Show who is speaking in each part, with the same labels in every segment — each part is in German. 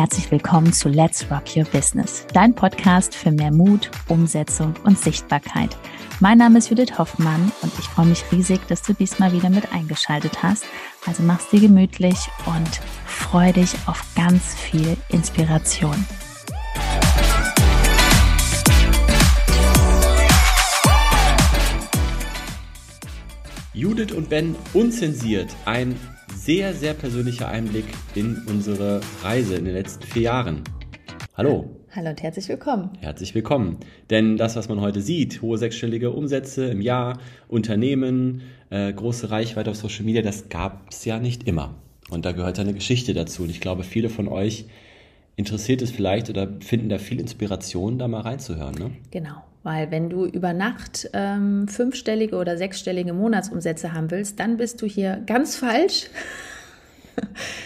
Speaker 1: herzlich willkommen zu Let's Rock Your Business, dein Podcast für mehr Mut, Umsetzung und Sichtbarkeit. Mein Name ist Judith Hoffmann und ich freue mich riesig, dass du diesmal wieder mit eingeschaltet hast. Also mach's dir gemütlich und freu dich auf ganz viel Inspiration.
Speaker 2: Judith und Ben unzensiert. Ein sehr, sehr persönlicher Einblick in unsere Reise in den letzten vier Jahren. Hallo.
Speaker 1: Hallo und herzlich willkommen.
Speaker 2: Herzlich willkommen. Denn das, was man heute sieht, hohe sechsstellige Umsätze im Jahr, Unternehmen, äh, große Reichweite auf Social Media, das gab es ja nicht immer. Und da gehört eine Geschichte dazu. Und ich glaube, viele von euch interessiert es vielleicht oder finden da viel Inspiration, da mal reinzuhören. Ne?
Speaker 1: Genau. Weil wenn du über Nacht ähm, fünfstellige oder sechsstellige Monatsumsätze haben willst, dann bist du hier ganz falsch.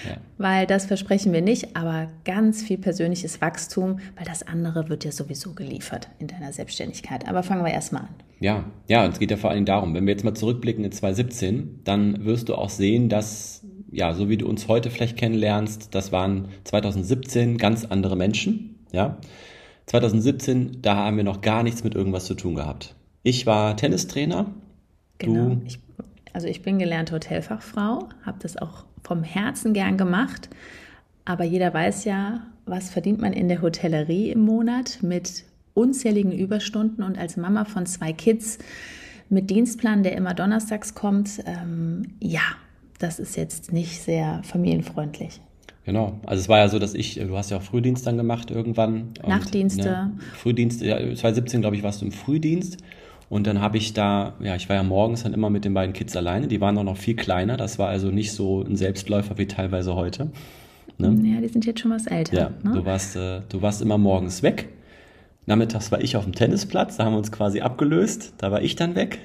Speaker 1: ja. Weil das versprechen wir nicht, aber ganz viel persönliches Wachstum, weil das andere wird dir sowieso geliefert in deiner Selbstständigkeit. Aber fangen wir erstmal an.
Speaker 2: Ja, ja, und es geht ja vor allem darum, wenn wir jetzt mal zurückblicken in 2017, dann wirst du auch sehen, dass, ja, so wie du uns heute vielleicht kennenlernst, das waren 2017 ganz andere Menschen, ja. 2017, da haben wir noch gar nichts mit irgendwas zu tun gehabt. Ich war Tennistrainer.
Speaker 1: Genau. Ich, also ich bin gelernte Hotelfachfrau, habe das auch vom Herzen gern gemacht. Aber jeder weiß ja, was verdient man in der Hotellerie im Monat mit unzähligen Überstunden und als Mama von zwei Kids mit Dienstplan, der immer donnerstags kommt, ähm, ja, das ist jetzt nicht sehr familienfreundlich.
Speaker 2: Genau. Also es war ja so, dass ich, du hast ja auch Frühdienst dann gemacht irgendwann.
Speaker 1: Nachtdienste. Ne,
Speaker 2: Frühdienst, ja, 2017 glaube ich warst du im Frühdienst. Und dann habe ich da, ja, ich war ja morgens dann immer mit den beiden Kids alleine. Die waren auch noch viel kleiner. Das war also nicht so ein Selbstläufer wie teilweise heute.
Speaker 1: Ne? Ja, die sind jetzt schon was älter.
Speaker 2: Ja, ne? du, warst, äh, du warst immer morgens weg. Nachmittags war ich auf dem Tennisplatz. Da haben wir uns quasi abgelöst. Da war ich dann weg.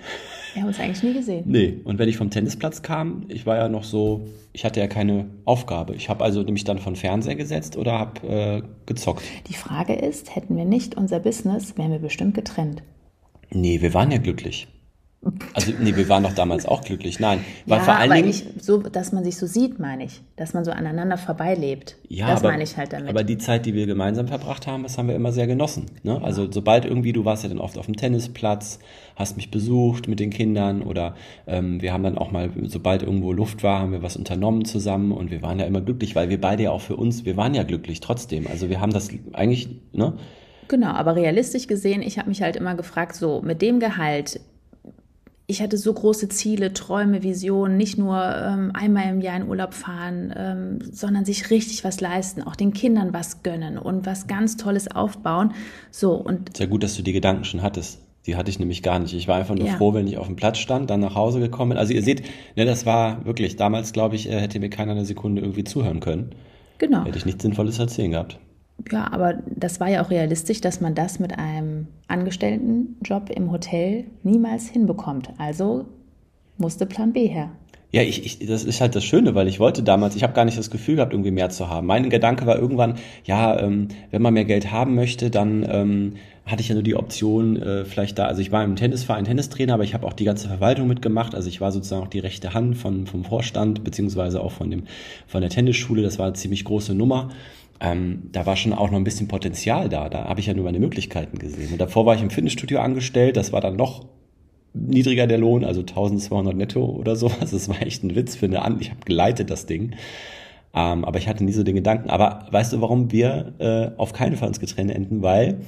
Speaker 1: Wir haben uns eigentlich nie gesehen.
Speaker 2: Nee, und wenn ich vom Tennisplatz kam, ich war ja noch so, ich hatte ja keine Aufgabe. Ich habe also nämlich dann von Fernseher gesetzt oder habe äh, gezockt.
Speaker 1: Die Frage ist, hätten wir nicht unser Business, wären wir bestimmt getrennt.
Speaker 2: Nee, wir waren ja glücklich. Also, nee, wir waren doch damals auch glücklich. Nein, weil
Speaker 1: ja,
Speaker 2: vor allen Dingen.
Speaker 1: So, dass man sich so sieht, meine ich. Dass man so aneinander vorbeilebt. Ja, das aber, meine ich halt damit.
Speaker 2: Aber die Zeit, die wir gemeinsam verbracht haben, das haben wir immer sehr genossen. Ne? Ja. Also, sobald irgendwie, du warst ja dann oft auf dem Tennisplatz, hast mich besucht mit den Kindern oder ähm, wir haben dann auch mal, sobald irgendwo Luft war, haben wir was unternommen zusammen und wir waren ja immer glücklich, weil wir beide ja auch für uns, wir waren ja glücklich trotzdem. Also, wir haben das eigentlich, ne?
Speaker 1: Genau, aber realistisch gesehen, ich habe mich halt immer gefragt, so mit dem Gehalt, ich hatte so große Ziele, Träume, Visionen, nicht nur ähm, einmal im Jahr in Urlaub fahren, ähm, sondern sich richtig was leisten, auch den Kindern was gönnen und was ganz Tolles aufbauen. So und
Speaker 2: sehr gut, dass du die Gedanken schon hattest. Die hatte ich nämlich gar nicht. Ich war einfach nur ja. froh, wenn ich auf dem Platz stand, dann nach Hause gekommen bin. Also ihr seht, ne, das war wirklich damals, glaube ich, äh, hätte mir keiner eine Sekunde irgendwie zuhören können.
Speaker 1: Genau.
Speaker 2: Hätte ich nichts Sinnvolles erzählen gehabt.
Speaker 1: Ja, aber das war ja auch realistisch, dass man das mit einem Angestelltenjob im Hotel niemals hinbekommt. Also musste Plan B her.
Speaker 2: Ja, ich, ich, das ist halt das Schöne, weil ich wollte damals, ich habe gar nicht das Gefühl gehabt, irgendwie mehr zu haben. Mein Gedanke war irgendwann, ja, ähm, wenn man mehr Geld haben möchte, dann ähm, hatte ich ja nur die Option, äh, vielleicht da, also ich war im Tennisverein Tennistrainer, aber ich habe auch die ganze Verwaltung mitgemacht. Also ich war sozusagen auch die rechte Hand von, vom Vorstand, beziehungsweise auch von, dem, von der Tennisschule. Das war eine ziemlich große Nummer ähm, da war schon auch noch ein bisschen Potenzial da. Da habe ich ja nur meine Möglichkeiten gesehen. Und davor war ich im Fitnessstudio angestellt, das war dann noch niedriger der Lohn, also 1200 netto oder sowas. Das war echt ein Witz für eine An. Ich habe geleitet das Ding. Ähm, aber ich hatte nie so den Gedanken. Aber weißt du, warum wir äh, auf keinen Fall ins Getränke enden? Weil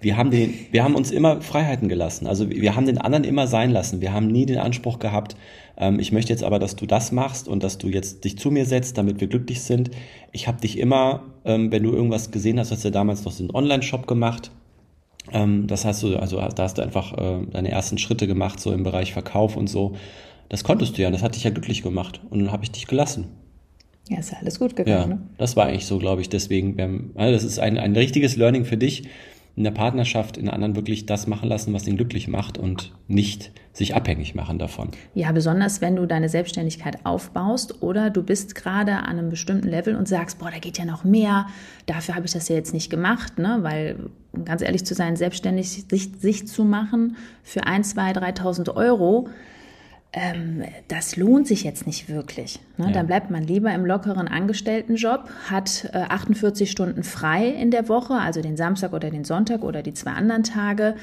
Speaker 2: wir haben, den, wir haben uns immer Freiheiten gelassen. Also wir haben den anderen immer sein lassen. Wir haben nie den Anspruch gehabt, ähm, ich möchte jetzt aber, dass du das machst und dass du jetzt dich zu mir setzt, damit wir glücklich sind. Ich habe dich immer, ähm, wenn du irgendwas gesehen hast, hast du ja damals noch so einen Online-Shop gemacht. Ähm, das hast du, also da hast du einfach äh, deine ersten Schritte gemacht, so im Bereich Verkauf und so. Das konntest du ja, das hat dich ja glücklich gemacht. Und dann habe ich dich gelassen.
Speaker 1: Ja, ist ja alles gut gegangen. Ja,
Speaker 2: ne? das war eigentlich so, glaube ich. Deswegen, also das ist ein, ein richtiges Learning für dich in der Partnerschaft in der anderen wirklich das machen lassen, was ihn glücklich macht und nicht sich abhängig machen davon.
Speaker 1: Ja, besonders wenn du deine Selbstständigkeit aufbaust oder du bist gerade an einem bestimmten Level und sagst, boah, da geht ja noch mehr, dafür habe ich das ja jetzt nicht gemacht, ne? weil um ganz ehrlich zu sein, selbstständig sich, sich zu machen für ein, zwei, 3.000 Euro, ähm, das lohnt sich jetzt nicht wirklich. Ne? Ja. Dann bleibt man lieber im lockeren Angestelltenjob, hat äh, 48 Stunden frei in der Woche, also den Samstag oder den Sonntag oder die zwei anderen Tage.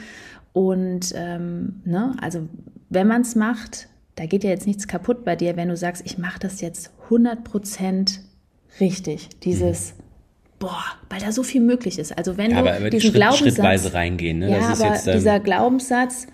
Speaker 1: Und ähm, ne, also wenn man es macht, da geht ja jetzt nichts kaputt bei dir, wenn du sagst, ich mache das jetzt 100 Prozent richtig. Dieses, mhm. boah, weil da so viel möglich ist. Also wenn ja, du diesen
Speaker 2: Schritt, Glaubenssatz, schrittweise reingehen. Ne?
Speaker 1: Ja, aber ähm, dieser Glaubenssatz,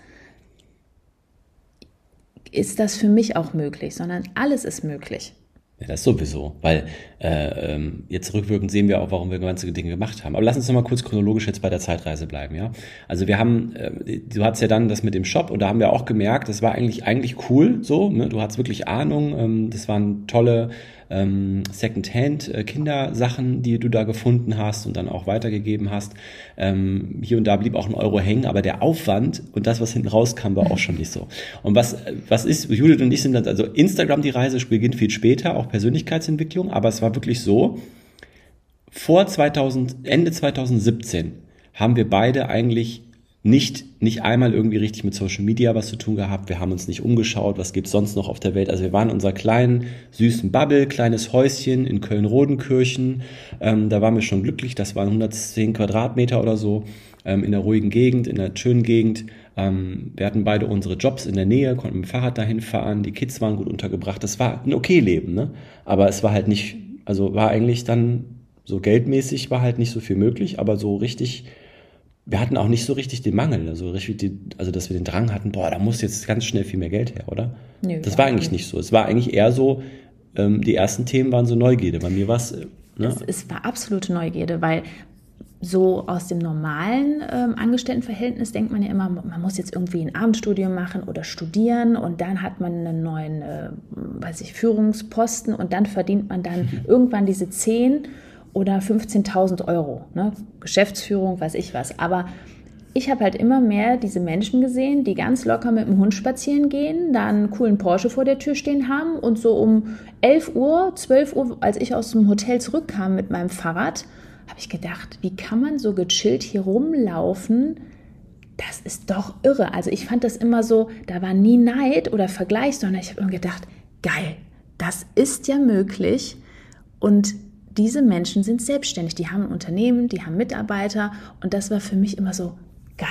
Speaker 1: ist das für mich auch möglich, sondern alles ist möglich.
Speaker 2: Ja, das sowieso, weil äh, ähm, jetzt rückwirkend sehen wir auch, warum wir ganze Dinge gemacht haben. Aber lass uns noch mal kurz chronologisch jetzt bei der Zeitreise bleiben, ja. Also wir haben, äh, du hattest ja dann das mit dem Shop und da haben wir auch gemerkt, das war eigentlich eigentlich cool, so. Ne? Du hattest wirklich Ahnung, ähm, das waren tolle ähm, Secondhand-Kindersachen, äh, die du da gefunden hast und dann auch weitergegeben hast. Ähm, hier und da blieb auch ein Euro hängen, aber der Aufwand und das, was hinten rauskam, war auch schon nicht so. Und was, was ist, Judith und ich sind dann, also Instagram, die Reise beginnt viel später, auch Persönlichkeitsentwicklung, aber es war wirklich so, vor 2000, Ende 2017 haben wir beide eigentlich nicht, nicht einmal irgendwie richtig mit Social Media was zu tun gehabt. Wir haben uns nicht umgeschaut, was gibt's sonst noch auf der Welt. Also wir waren in unserer kleinen, süßen Bubble, kleines Häuschen in Köln-Rodenkirchen. Ähm, da waren wir schon glücklich. Das waren 110 Quadratmeter oder so ähm, in der ruhigen Gegend, in der schönen Gegend. Ähm, wir hatten beide unsere Jobs in der Nähe, konnten mit dem Fahrrad dahin fahren. Die Kids waren gut untergebracht. Das war ein okay Leben, ne? Aber es war halt nicht, also war eigentlich dann so geldmäßig war halt nicht so viel möglich, aber so richtig wir hatten auch nicht so richtig den Mangel, also, richtig die, also dass wir den Drang hatten, boah, da muss jetzt ganz schnell viel mehr Geld her, oder? Nö, das war eigentlich nicht so. Es war eigentlich eher so, ähm, die ersten Themen waren so Neugierde. Bei mir war es. Äh,
Speaker 1: ne? es, es war absolute Neugierde, weil so aus dem normalen ähm, Angestelltenverhältnis denkt man ja immer, man muss jetzt irgendwie ein Abendstudium machen oder studieren und dann hat man einen neuen, äh, weiß ich, Führungsposten und dann verdient man dann irgendwann diese 10 oder 15.000 Euro. Ne? Geschäftsführung, weiß ich was. Aber ich habe halt immer mehr diese Menschen gesehen, die ganz locker mit dem Hund spazieren gehen, da einen coolen Porsche vor der Tür stehen haben und so um 11 Uhr, 12 Uhr, als ich aus dem Hotel zurückkam mit meinem Fahrrad, habe ich gedacht, wie kann man so gechillt hier rumlaufen? Das ist doch irre. Also ich fand das immer so, da war nie Neid oder Vergleich, sondern ich habe immer gedacht, geil, das ist ja möglich und diese Menschen sind selbstständig, die haben ein Unternehmen, die haben Mitarbeiter und das war für mich immer so geil.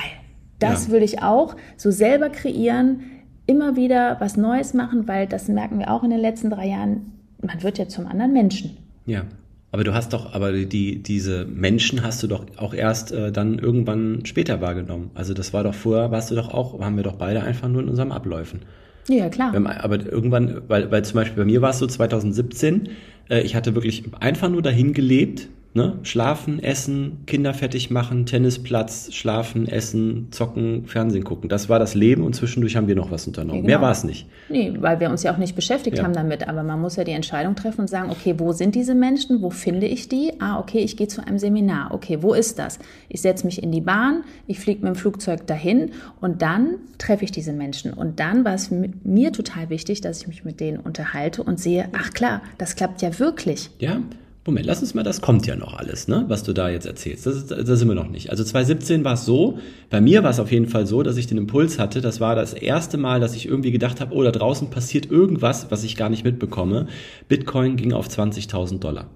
Speaker 1: Das ja. will ich auch so selber kreieren, immer wieder was Neues machen, weil das merken wir auch in den letzten drei Jahren, man wird ja zum anderen Menschen.
Speaker 2: Ja. Aber du hast doch, aber die, diese Menschen hast du doch auch erst äh, dann irgendwann später wahrgenommen. Also das war doch vorher, warst du doch auch, waren wir doch beide einfach nur in unserem Abläufen.
Speaker 1: Ja, klar.
Speaker 2: Aber irgendwann, weil, weil zum Beispiel bei mir war es so 2017, äh, ich hatte wirklich einfach nur dahin gelebt, Ne? Schlafen, essen, Kinder fertig machen, Tennisplatz, schlafen, essen, zocken, Fernsehen gucken. Das war das Leben und zwischendurch haben wir noch was unternommen. Ja, genau. Mehr war es nicht.
Speaker 1: Nee, weil wir uns ja auch nicht beschäftigt ja. haben damit. Aber man muss ja die Entscheidung treffen und sagen, okay, wo sind diese Menschen? Wo finde ich die? Ah, okay, ich gehe zu einem Seminar. Okay, wo ist das? Ich setze mich in die Bahn, ich fliege mit dem Flugzeug dahin und dann treffe ich diese Menschen. Und dann war es mir total wichtig, dass ich mich mit denen unterhalte und sehe, ach klar, das klappt ja wirklich.
Speaker 2: Ja. Moment, lass uns mal, das kommt ja noch alles, ne, was du da jetzt erzählst. Das, ist, das sind wir noch nicht. Also 2017 war es so, bei mir war es auf jeden Fall so, dass ich den Impuls hatte, das war das erste Mal, dass ich irgendwie gedacht habe, oh, da draußen passiert irgendwas, was ich gar nicht mitbekomme. Bitcoin ging auf 20.000 Dollar.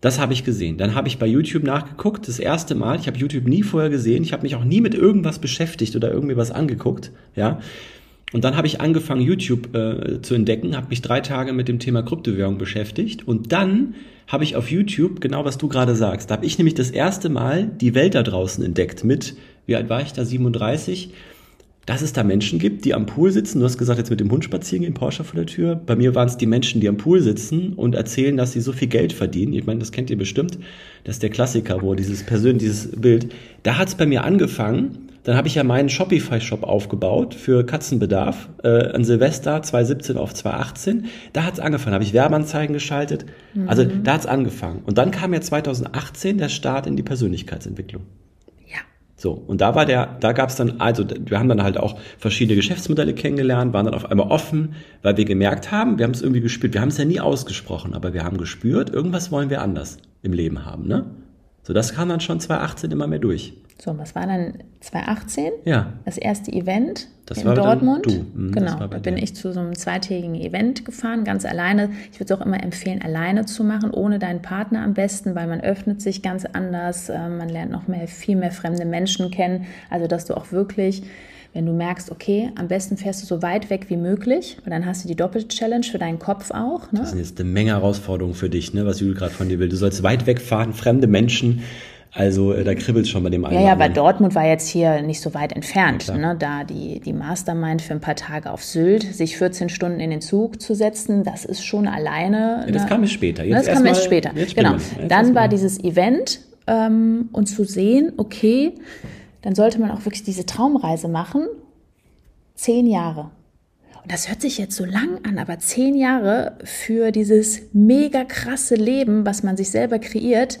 Speaker 2: Das habe ich gesehen. Dann habe ich bei YouTube nachgeguckt, das erste Mal. Ich habe YouTube nie vorher gesehen. Ich habe mich auch nie mit irgendwas beschäftigt oder irgendwie was angeguckt. Ja, und dann habe ich angefangen, YouTube äh, zu entdecken, habe mich drei Tage mit dem Thema Kryptowährung beschäftigt und dann habe ich auf YouTube genau, was du gerade sagst. Da habe ich nämlich das erste Mal die Welt da draußen entdeckt mit, wie alt war ich da, 37, dass es da Menschen gibt, die am Pool sitzen. Du hast gesagt, jetzt mit dem Hund spazieren gehen, Porsche vor der Tür. Bei mir waren es die Menschen, die am Pool sitzen und erzählen, dass sie so viel Geld verdienen. Ich meine, das kennt ihr bestimmt. Das ist der Klassiker, wo dieses Persön, dieses Bild. Da hat es bei mir angefangen, dann habe ich ja meinen Shopify-Shop aufgebaut für Katzenbedarf äh, an Silvester 2017 auf 2018. Da hat es angefangen, habe ich Werbeanzeigen geschaltet. Mhm. Also da hat es angefangen. Und dann kam ja 2018 der Start in die Persönlichkeitsentwicklung.
Speaker 1: Ja.
Speaker 2: So, und da war der, da gab es dann, also wir haben dann halt auch verschiedene Geschäftsmodelle kennengelernt, waren dann auf einmal offen, weil wir gemerkt haben, wir haben es irgendwie gespürt, wir haben es ja nie ausgesprochen, aber wir haben gespürt, irgendwas wollen wir anders im Leben haben, ne? So, das kam dann schon 2018 immer mehr durch.
Speaker 1: So, was war dann 2018?
Speaker 2: Ja.
Speaker 1: Das erste Event
Speaker 2: Das
Speaker 1: in Dortmund.
Speaker 2: Mhm, das
Speaker 1: genau,
Speaker 2: war bei
Speaker 1: da bin
Speaker 2: dir.
Speaker 1: ich zu so einem zweitägigen Event gefahren, ganz alleine. Ich würde es auch immer empfehlen, alleine zu machen, ohne deinen Partner am besten, weil man öffnet sich ganz anders, äh, man lernt noch mehr, viel mehr fremde Menschen kennen. Also, dass du auch wirklich, wenn du merkst, okay, am besten fährst du so weit weg wie möglich, weil dann hast du die Doppel-Challenge für deinen Kopf auch. Ne?
Speaker 2: Das sind jetzt eine Menge Herausforderungen für dich, ne, was Jule gerade von dir will. Du sollst weit wegfahren, fremde Menschen. Also äh, da kribbelt schon bei dem einen.
Speaker 1: Ja, ja, aber. Dortmund war jetzt hier nicht so weit entfernt.
Speaker 2: Ja,
Speaker 1: ne? Da die, die Mastermind für ein paar Tage auf Sylt, sich 14 Stunden in den Zug zu setzen, das ist schon alleine.
Speaker 2: Ja, das
Speaker 1: eine-
Speaker 2: kam erst später. Jetzt
Speaker 1: das kam erst später.
Speaker 2: jetzt
Speaker 1: Genau.
Speaker 2: Jetzt
Speaker 1: Dann war dieses Event ähm, und zu sehen, okay, dann sollte man auch wirklich diese Traumreise machen. Zehn Jahre. Und das hört sich jetzt so lang an, aber zehn Jahre für dieses mega krasse Leben, was man sich selber kreiert,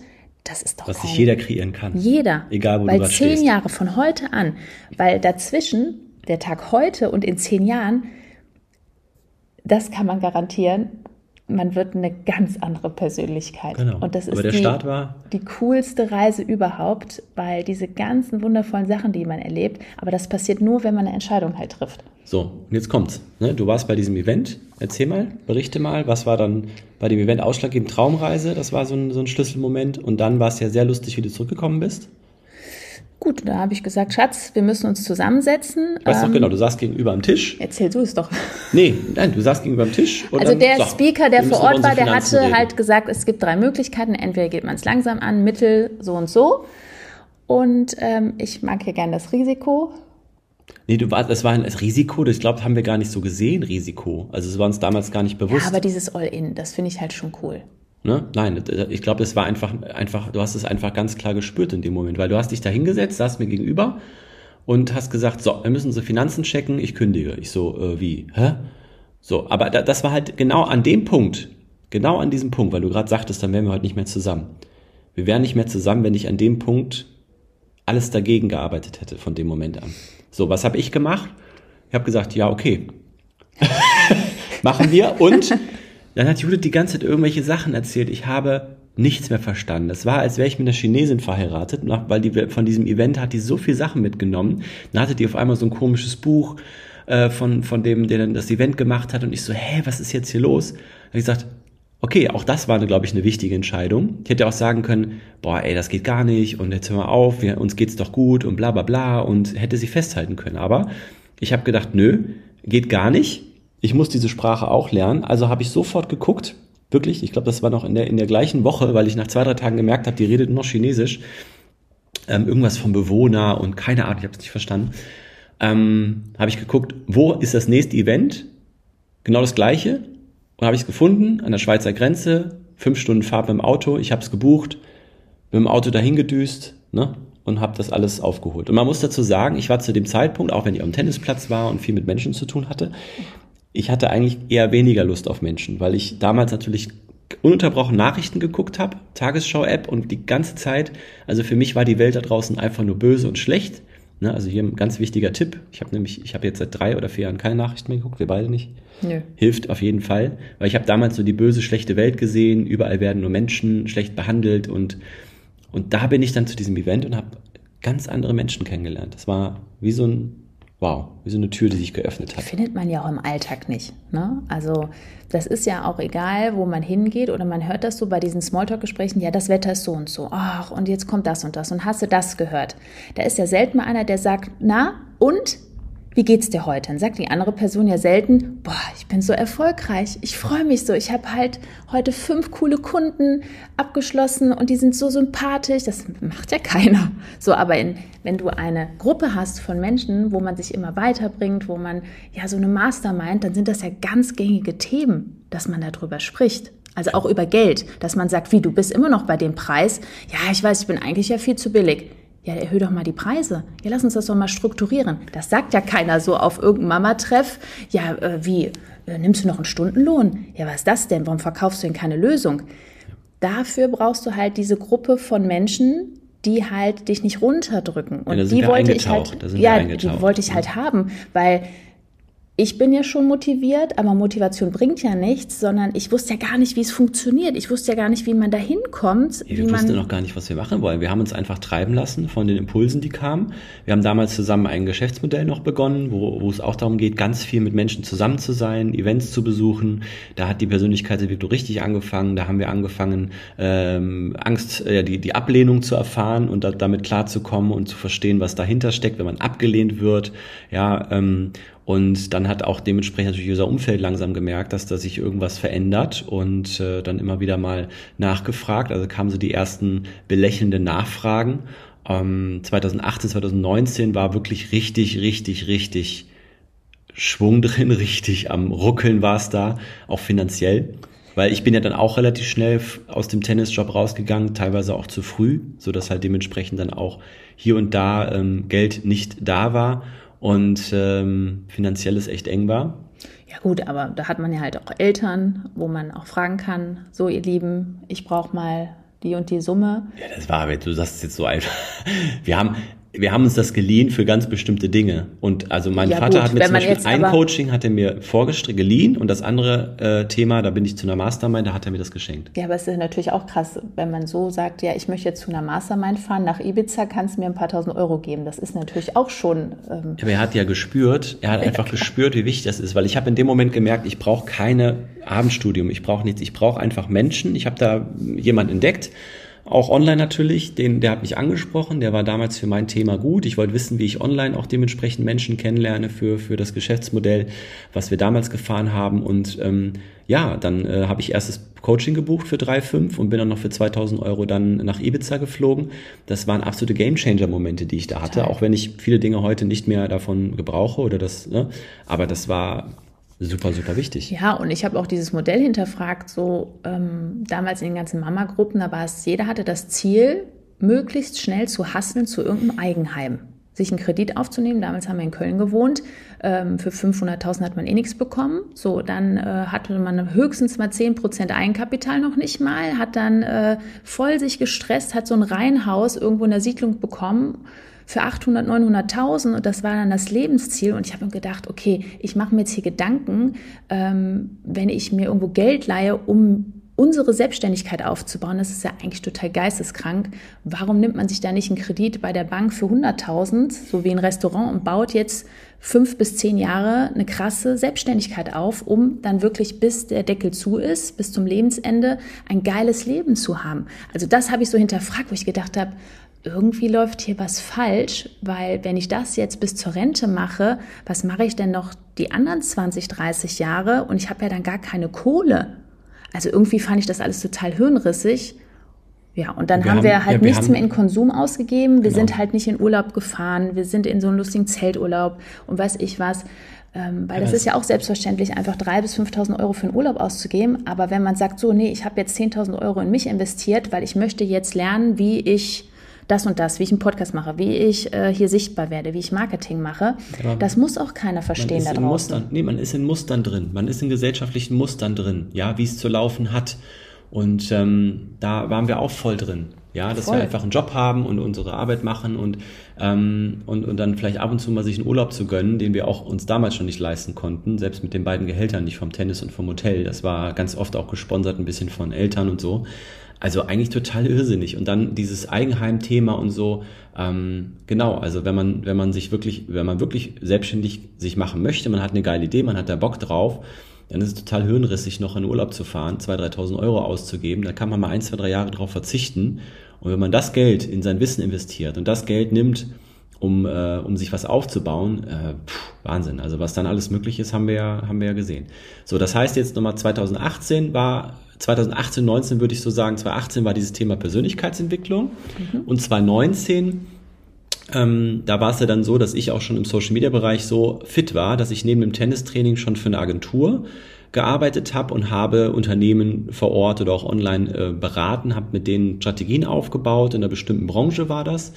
Speaker 1: das ist doch
Speaker 2: Was
Speaker 1: kein-
Speaker 2: sich jeder kreieren kann.
Speaker 1: jeder.
Speaker 2: Egal, wo du
Speaker 1: Weil
Speaker 2: grad
Speaker 1: zehn
Speaker 2: stehst.
Speaker 1: Jahre von heute an, weil dazwischen, der Tag heute und in zehn Jahren, das kann man garantieren, man wird eine ganz andere Persönlichkeit.
Speaker 2: Genau.
Speaker 1: Und das ist die,
Speaker 2: war-
Speaker 1: die coolste Reise überhaupt, weil diese ganzen wundervollen Sachen, die man erlebt, aber das passiert nur, wenn man eine Entscheidung halt trifft.
Speaker 2: So, und jetzt kommt's. Ne? Du warst bei diesem Event. Erzähl mal, berichte mal, was war dann bei dem Event ausschlaggebend? Traumreise, das war so ein, so ein Schlüsselmoment. Und dann war es ja sehr lustig, wie du zurückgekommen bist.
Speaker 1: Gut, da habe ich gesagt, Schatz, wir müssen uns zusammensetzen.
Speaker 2: Weißt du
Speaker 1: Ähm,
Speaker 2: noch genau, du saßt gegenüber am Tisch.
Speaker 1: Erzähl du es doch.
Speaker 2: Nee, nein, du saßt gegenüber am Tisch.
Speaker 1: Also
Speaker 2: dann,
Speaker 1: der
Speaker 2: so,
Speaker 1: Speaker, der vor Ort war, der
Speaker 2: Finanzen
Speaker 1: hatte
Speaker 2: reden.
Speaker 1: halt gesagt, es gibt drei Möglichkeiten. Entweder geht man es langsam an, mittel, so und so. Und ähm, ich mag hier gerne das Risiko.
Speaker 2: Nee, du warst, das war ein das Risiko, das, ich glaube, haben wir gar nicht so gesehen, Risiko. Also es war uns damals gar nicht
Speaker 1: Ja,
Speaker 2: bewusst.
Speaker 1: aber dieses All-In, das finde ich halt schon cool.
Speaker 2: Ne? Nein, ich glaube, das war einfach, einfach, du hast es einfach ganz klar gespürt in dem Moment, weil du hast dich da hingesetzt, saßt mir gegenüber und hast gesagt, so, wir müssen unsere Finanzen checken, ich kündige. Ich so, äh, wie? Hä? So, aber da, das war halt genau an dem Punkt, genau an diesem Punkt, weil du gerade sagtest, dann wären wir heute nicht mehr zusammen. Wir wären nicht mehr zusammen, wenn ich an dem Punkt alles dagegen gearbeitet hätte von dem Moment an. So, was habe ich gemacht? Ich habe gesagt, ja, okay. Machen wir. Und dann hat Judith die ganze Zeit irgendwelche Sachen erzählt. Ich habe nichts mehr verstanden. Es war, als wäre ich mit einer Chinesin verheiratet, weil die von diesem Event hat die so viel Sachen mitgenommen. Dann hatte die auf einmal so ein komisches Buch äh, von, von dem, der dann das Event gemacht hat. Und ich so, hä, was ist jetzt hier los? Dann habe ich gesagt, Okay, auch das war, glaube ich, eine wichtige Entscheidung. Ich hätte auch sagen können, boah, ey, das geht gar nicht und jetzt hör mal auf, wir, uns geht's doch gut und bla bla bla und hätte sie festhalten können. Aber ich habe gedacht, nö, geht gar nicht. Ich muss diese Sprache auch lernen. Also habe ich sofort geguckt, wirklich, ich glaube, das war noch in der, in der gleichen Woche, weil ich nach zwei, drei Tagen gemerkt habe, die redet nur noch Chinesisch. Ähm, irgendwas vom Bewohner und keine Ahnung, ich habe es nicht verstanden. Ähm, habe ich geguckt, wo ist das nächste Event? Genau das gleiche. Und habe ich es gefunden an der Schweizer Grenze, fünf Stunden Fahrt mit dem Auto, ich habe es gebucht, mit dem Auto dahin gedüst ne, und habe das alles aufgeholt. Und man muss dazu sagen, ich war zu dem Zeitpunkt, auch wenn ich am Tennisplatz war und viel mit Menschen zu tun hatte, ich hatte eigentlich eher weniger Lust auf Menschen, weil ich damals natürlich ununterbrochen Nachrichten geguckt habe, Tagesschau-App und die ganze Zeit, also für mich war die Welt da draußen einfach nur böse und schlecht. Ne, also hier ein ganz wichtiger Tipp. Ich habe nämlich, ich habe jetzt seit drei oder vier Jahren keine Nachrichten mehr geguckt, wir beide nicht.
Speaker 1: Nö.
Speaker 2: Hilft auf jeden Fall, weil ich habe damals so die böse, schlechte Welt gesehen, überall werden nur Menschen schlecht behandelt und, und da bin ich dann zu diesem Event und habe ganz andere Menschen kennengelernt. Das war wie so ein, wow, wie so eine Tür, die sich geöffnet hat.
Speaker 1: Findet man ja auch im Alltag nicht. Ne? Also das ist ja auch egal, wo man hingeht oder man hört das so bei diesen Smalltalk-Gesprächen, ja, das Wetter ist so und so, ach, und jetzt kommt das und das und hast du das gehört? Da ist ja selten mal einer, der sagt, na, und? Wie geht's dir heute? Dann sagt die andere Person ja selten, boah, ich bin so erfolgreich, ich freue mich so, ich habe halt heute fünf coole Kunden abgeschlossen und die sind so sympathisch. Das macht ja keiner. So, aber in, wenn du eine Gruppe hast von Menschen, wo man sich immer weiterbringt, wo man ja so eine Mastermind, dann sind das ja ganz gängige Themen, dass man darüber spricht. Also auch über Geld, dass man sagt, wie du bist immer noch bei dem Preis. Ja, ich weiß, ich bin eigentlich ja viel zu billig. Ja, erhöh doch mal die Preise. Ja, lass uns das doch mal strukturieren. Das sagt ja keiner so auf irgendeinem Mama-Treff. Ja, äh, wie, äh, nimmst du noch einen Stundenlohn? Ja, was ist das denn? Warum verkaufst du denn keine Lösung? Dafür brauchst du halt diese Gruppe von Menschen, die halt dich nicht runterdrücken. Und
Speaker 2: sind
Speaker 1: die wollte ich halt, ja, die wollte ich halt haben, weil ich bin ja schon motiviert, aber Motivation bringt ja nichts, sondern ich wusste ja gar nicht, wie es funktioniert. Ich wusste ja gar nicht, wie man da hinkommt.
Speaker 2: Wir wussten noch gar nicht, was wir machen wollen. Wir haben uns einfach treiben lassen von den Impulsen, die kamen. Wir haben damals zusammen ein Geschäftsmodell noch begonnen, wo, wo es auch darum geht, ganz viel mit Menschen zusammen zu sein, Events zu besuchen. Da hat die Persönlichkeitsentwicklung richtig angefangen. Da haben wir angefangen, ähm, Angst, äh, die, die Ablehnung zu erfahren und da, damit klarzukommen und zu verstehen, was dahinter steckt, wenn man abgelehnt wird. Ja, ähm, und dann hat auch dementsprechend natürlich unser Umfeld langsam gemerkt, dass da sich irgendwas verändert und äh, dann immer wieder mal nachgefragt. Also kamen so die ersten belächelnden Nachfragen. Ähm, 2018, 2019 war wirklich richtig, richtig, richtig Schwung drin, richtig am Ruckeln war es da, auch finanziell. Weil ich bin ja dann auch relativ schnell aus dem Tennisjob rausgegangen, teilweise auch zu früh, so dass halt dementsprechend dann auch hier und da ähm, Geld nicht da war und ähm, finanziell ist echt eng war.
Speaker 1: Ja gut, aber da hat man ja halt auch Eltern, wo man auch fragen kann, so ihr Lieben, ich brauche mal die und die Summe.
Speaker 2: Ja, das war, du sagst es jetzt so einfach. Wir haben, wir haben uns das geliehen für ganz bestimmte Dinge. Und also mein ja, Vater gut, hat mir zum Beispiel ein Coaching hat er mir vorgestrichen geliehen und das andere äh, Thema, da bin ich zu einer Mastermind, da hat er mir das geschenkt.
Speaker 1: Ja, aber es ist natürlich auch krass, wenn man so sagt, ja, ich möchte jetzt zu einer Mastermind fahren, nach Ibiza kannst du mir ein paar tausend Euro geben. Das ist natürlich auch schon.
Speaker 2: Ähm aber er hat ja gespürt, er hat ja, einfach klar. gespürt, wie wichtig das ist, weil ich habe in dem Moment gemerkt, ich brauche keine Abendstudium, ich brauche nichts, ich brauche einfach Menschen. Ich habe da jemanden entdeckt auch online natürlich, den, der hat mich angesprochen, der war damals für mein Thema gut. Ich wollte wissen, wie ich online auch dementsprechend Menschen kennenlerne für, für das Geschäftsmodell, was wir damals gefahren haben. Und ähm, ja, dann äh, habe ich erstes Coaching gebucht für 3,5 und bin dann noch für 2000 Euro dann nach Ibiza geflogen. Das waren absolute Gamechanger-Momente, die ich da hatte, auch wenn ich viele Dinge heute nicht mehr davon gebrauche oder das, ne? aber das war Super, super wichtig.
Speaker 1: Ja, und ich habe auch dieses Modell hinterfragt, so ähm, damals in den ganzen Mama-Gruppen, da war es, jeder hatte das Ziel, möglichst schnell zu hasseln zu irgendeinem Eigenheim. Sich einen Kredit aufzunehmen. Damals haben wir in Köln gewohnt. Ähm, für 500.000 hat man eh nichts bekommen. So, dann äh, hatte man höchstens mal 10% Eigenkapital noch nicht mal, hat dann äh, voll sich gestresst, hat so ein Reihenhaus irgendwo in der Siedlung bekommen für 800, 900.000 und das war dann das Lebensziel und ich habe mir gedacht, okay, ich mache mir jetzt hier Gedanken, ähm, wenn ich mir irgendwo Geld leihe, um unsere Selbstständigkeit aufzubauen, das ist ja eigentlich total geisteskrank. Warum nimmt man sich da nicht einen Kredit bei der Bank für 100.000, so wie ein Restaurant, und baut jetzt fünf bis zehn Jahre eine krasse Selbstständigkeit auf, um dann wirklich bis der Deckel zu ist, bis zum Lebensende, ein geiles Leben zu haben? Also das habe ich so hinterfragt, wo ich gedacht habe, irgendwie läuft hier was falsch, weil wenn ich das jetzt bis zur Rente mache, was mache ich denn noch die anderen 20, 30 Jahre und ich habe ja dann gar keine Kohle. Also irgendwie fand ich das alles total hirnrissig. Ja, und dann wir haben wir halt ja, wir nichts haben, mehr in Konsum ausgegeben. Wir genau. sind halt nicht in Urlaub gefahren. Wir sind in so einen lustigen Zelturlaub und weiß ich was. Ähm, weil ja, das ist ja auch selbstverständlich, einfach 3.000 bis 5.000 Euro für einen Urlaub auszugeben. Aber wenn man sagt, so, nee, ich habe jetzt 10.000 Euro in mich investiert, weil ich möchte jetzt lernen, wie ich das und das, wie ich einen Podcast mache, wie ich äh, hier sichtbar werde, wie ich Marketing mache. Ja. Das muss auch keiner verstehen da draußen.
Speaker 2: Mustern, nee, man ist in Mustern drin, man ist in gesellschaftlichen Mustern drin, ja, wie es zu laufen hat. Und ähm, da waren wir auch voll drin. Ja, dass voll. wir einfach einen Job haben und unsere Arbeit machen und, ähm, und, und dann vielleicht ab und zu mal sich einen Urlaub zu gönnen, den wir auch uns damals schon nicht leisten konnten, selbst mit den beiden Gehältern, nicht vom Tennis und vom Hotel. Das war ganz oft auch gesponsert ein bisschen von Eltern und so. Also eigentlich total irrsinnig. Und dann dieses Eigenheim-Thema und so. Ähm, genau, also wenn man, wenn man sich wirklich, wenn man wirklich selbstständig sich machen möchte, man hat eine geile Idee, man hat da Bock drauf, dann ist es total hirnrissig, noch in Urlaub zu fahren, 2.000, 3.000 Euro auszugeben. Da kann man mal ein, zwei, drei Jahre drauf verzichten. Und wenn man das Geld in sein Wissen investiert und das Geld nimmt, um, äh, um sich was aufzubauen, äh, pff, Wahnsinn. Also was dann alles möglich ist, haben wir ja, haben wir ja gesehen. So, das heißt jetzt nochmal 2018 war 2018, 19 würde ich so sagen, 2018 war dieses Thema Persönlichkeitsentwicklung mhm. und 2019 ähm, da war es ja dann so, dass ich auch schon im Social Media Bereich so fit war, dass ich neben dem Tennistraining schon für eine Agentur gearbeitet habe und habe Unternehmen vor Ort oder auch online äh, beraten, habe mit denen Strategien aufgebaut. In einer bestimmten Branche war das.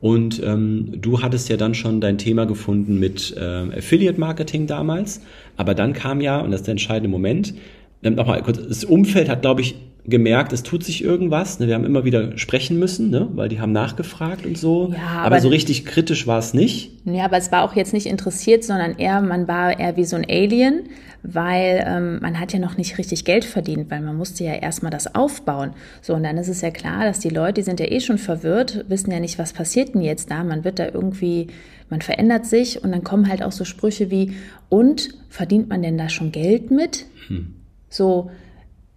Speaker 2: Und ähm, du hattest ja dann schon dein Thema gefunden mit äh, Affiliate Marketing damals. Aber dann kam ja, und das ist der entscheidende Moment, nochmal kurz, das Umfeld hat, glaube ich, gemerkt, es tut sich irgendwas. Ne? Wir haben immer wieder sprechen müssen, ne? weil die haben nachgefragt und so. Ja, aber, aber so richtig kritisch war es nicht.
Speaker 1: Ja, aber es war auch jetzt nicht interessiert, sondern eher, man war eher wie so ein Alien, weil ähm, man hat ja noch nicht richtig Geld verdient, weil man musste ja erstmal das aufbauen. So, und dann ist es ja klar, dass die Leute, die sind ja eh schon verwirrt, wissen ja nicht, was passiert denn jetzt da. Man wird da irgendwie, man verändert sich und dann kommen halt auch so Sprüche wie, und verdient man denn da schon Geld mit? Hm. So,